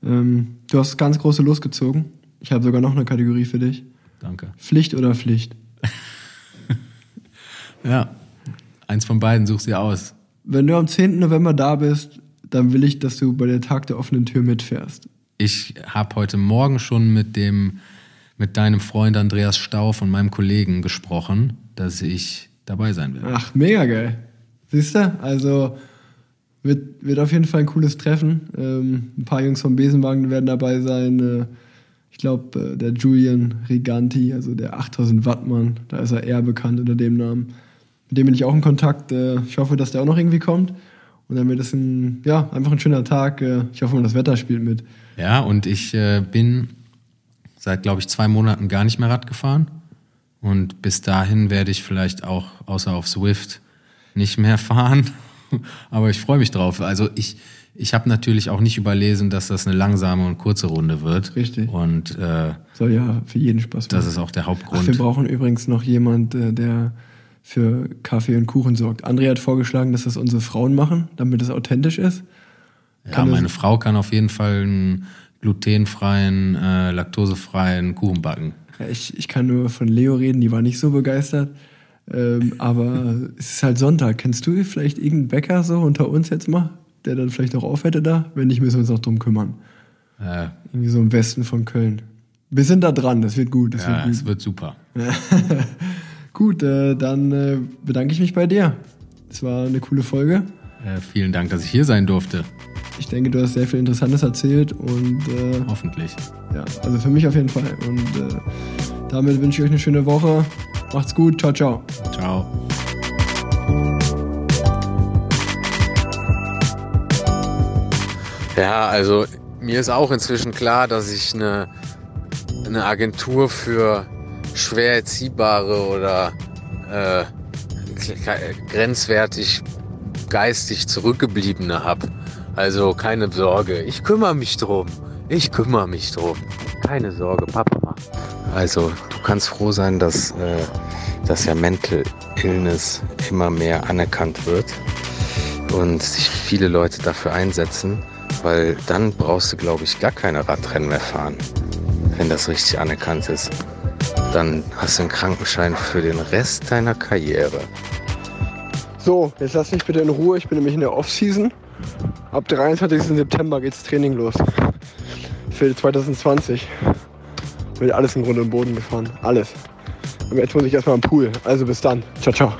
Ähm, du hast ganz große losgezogen. Ich habe sogar noch eine Kategorie für dich. Danke. Pflicht oder Pflicht? [LAUGHS] Ja, eins von beiden such sie aus. Wenn du am 10. November da bist, dann will ich, dass du bei der Tag der offenen Tür mitfährst. Ich habe heute Morgen schon mit dem mit deinem Freund Andreas Stauf und meinem Kollegen gesprochen, dass ich dabei sein will. Ach, mega geil. Siehst du? Also wird, wird auf jeden Fall ein cooles Treffen. Ähm, ein paar Jungs vom Besenwagen werden dabei sein. Äh, ich glaube, äh, der Julian Riganti, also der 8000 Wattmann, da ist er eher bekannt unter dem Namen. Mit dem bin ich auch in Kontakt. Äh, ich hoffe, dass der auch noch irgendwie kommt. Und dann wird es ein, ja, einfach ein schöner Tag. Äh, ich hoffe, das Wetter spielt mit. Ja, und ich äh, bin seit, glaube ich, zwei Monaten gar nicht mehr Rad gefahren. Und bis dahin werde ich vielleicht auch, außer auf Swift, nicht mehr fahren. [LAUGHS] Aber ich freue mich drauf. Also ich, ich habe natürlich auch nicht überlesen, dass das eine langsame und kurze Runde wird. Richtig. Und äh, Soll ja für jeden Spaß machen. das ist auch der Ach, Hauptgrund. wir brauchen übrigens noch jemand, äh, der für Kaffee und Kuchen sorgt. André hat vorgeschlagen, dass das unsere Frauen machen, damit es authentisch ist. ja, kann das- meine Frau kann auf jeden Fall einen glutenfreien, äh, laktosefreien Kuchen backen. Ja, ich, ich kann nur von Leo reden, die war nicht so begeistert. Ähm, aber [LAUGHS] es ist halt Sonntag. Kennst du vielleicht irgendeinen Bäcker so unter uns jetzt mal, der dann vielleicht auch auf hätte da? Wenn nicht, müssen wir uns noch drum kümmern. Äh, Irgendwie so im Westen von Köln. Wir sind da dran, das wird gut. Das ja, wird gut. es wird super. [LAUGHS] Gut, äh, dann äh, bedanke ich mich bei dir. Es war eine coole Folge. Äh, vielen Dank, dass ich hier sein durfte. Ich denke, du hast sehr viel Interessantes erzählt und äh, Hoffentlich. ja, also für mich auf jeden Fall. Und äh, damit wünsche ich euch eine schöne Woche. Macht's gut. Ciao, ciao. Ciao. Ja, also mir ist auch inzwischen klar, dass ich eine, eine Agentur für schwer erziehbare oder äh, grenzwertig geistig zurückgebliebene habe. Also keine Sorge, ich kümmere mich drum. Ich kümmere mich drum. Keine Sorge, Papa macht. Also du kannst froh sein, dass, äh, dass ja Mental Illness immer mehr anerkannt wird und sich viele Leute dafür einsetzen, weil dann brauchst du, glaube ich, gar keine Radrennen mehr fahren, wenn das richtig anerkannt ist. Dann hast du einen Krankenschein für den Rest deiner Karriere. So, jetzt lass mich bitte in Ruhe. Ich bin nämlich in der Off-Season. Ab 23. September geht's Training los. Für 2020. Wird alles im Grunde im Boden gefahren. Alles. Aber jetzt muss ich erstmal am Pool. Also bis dann. Ciao, ciao.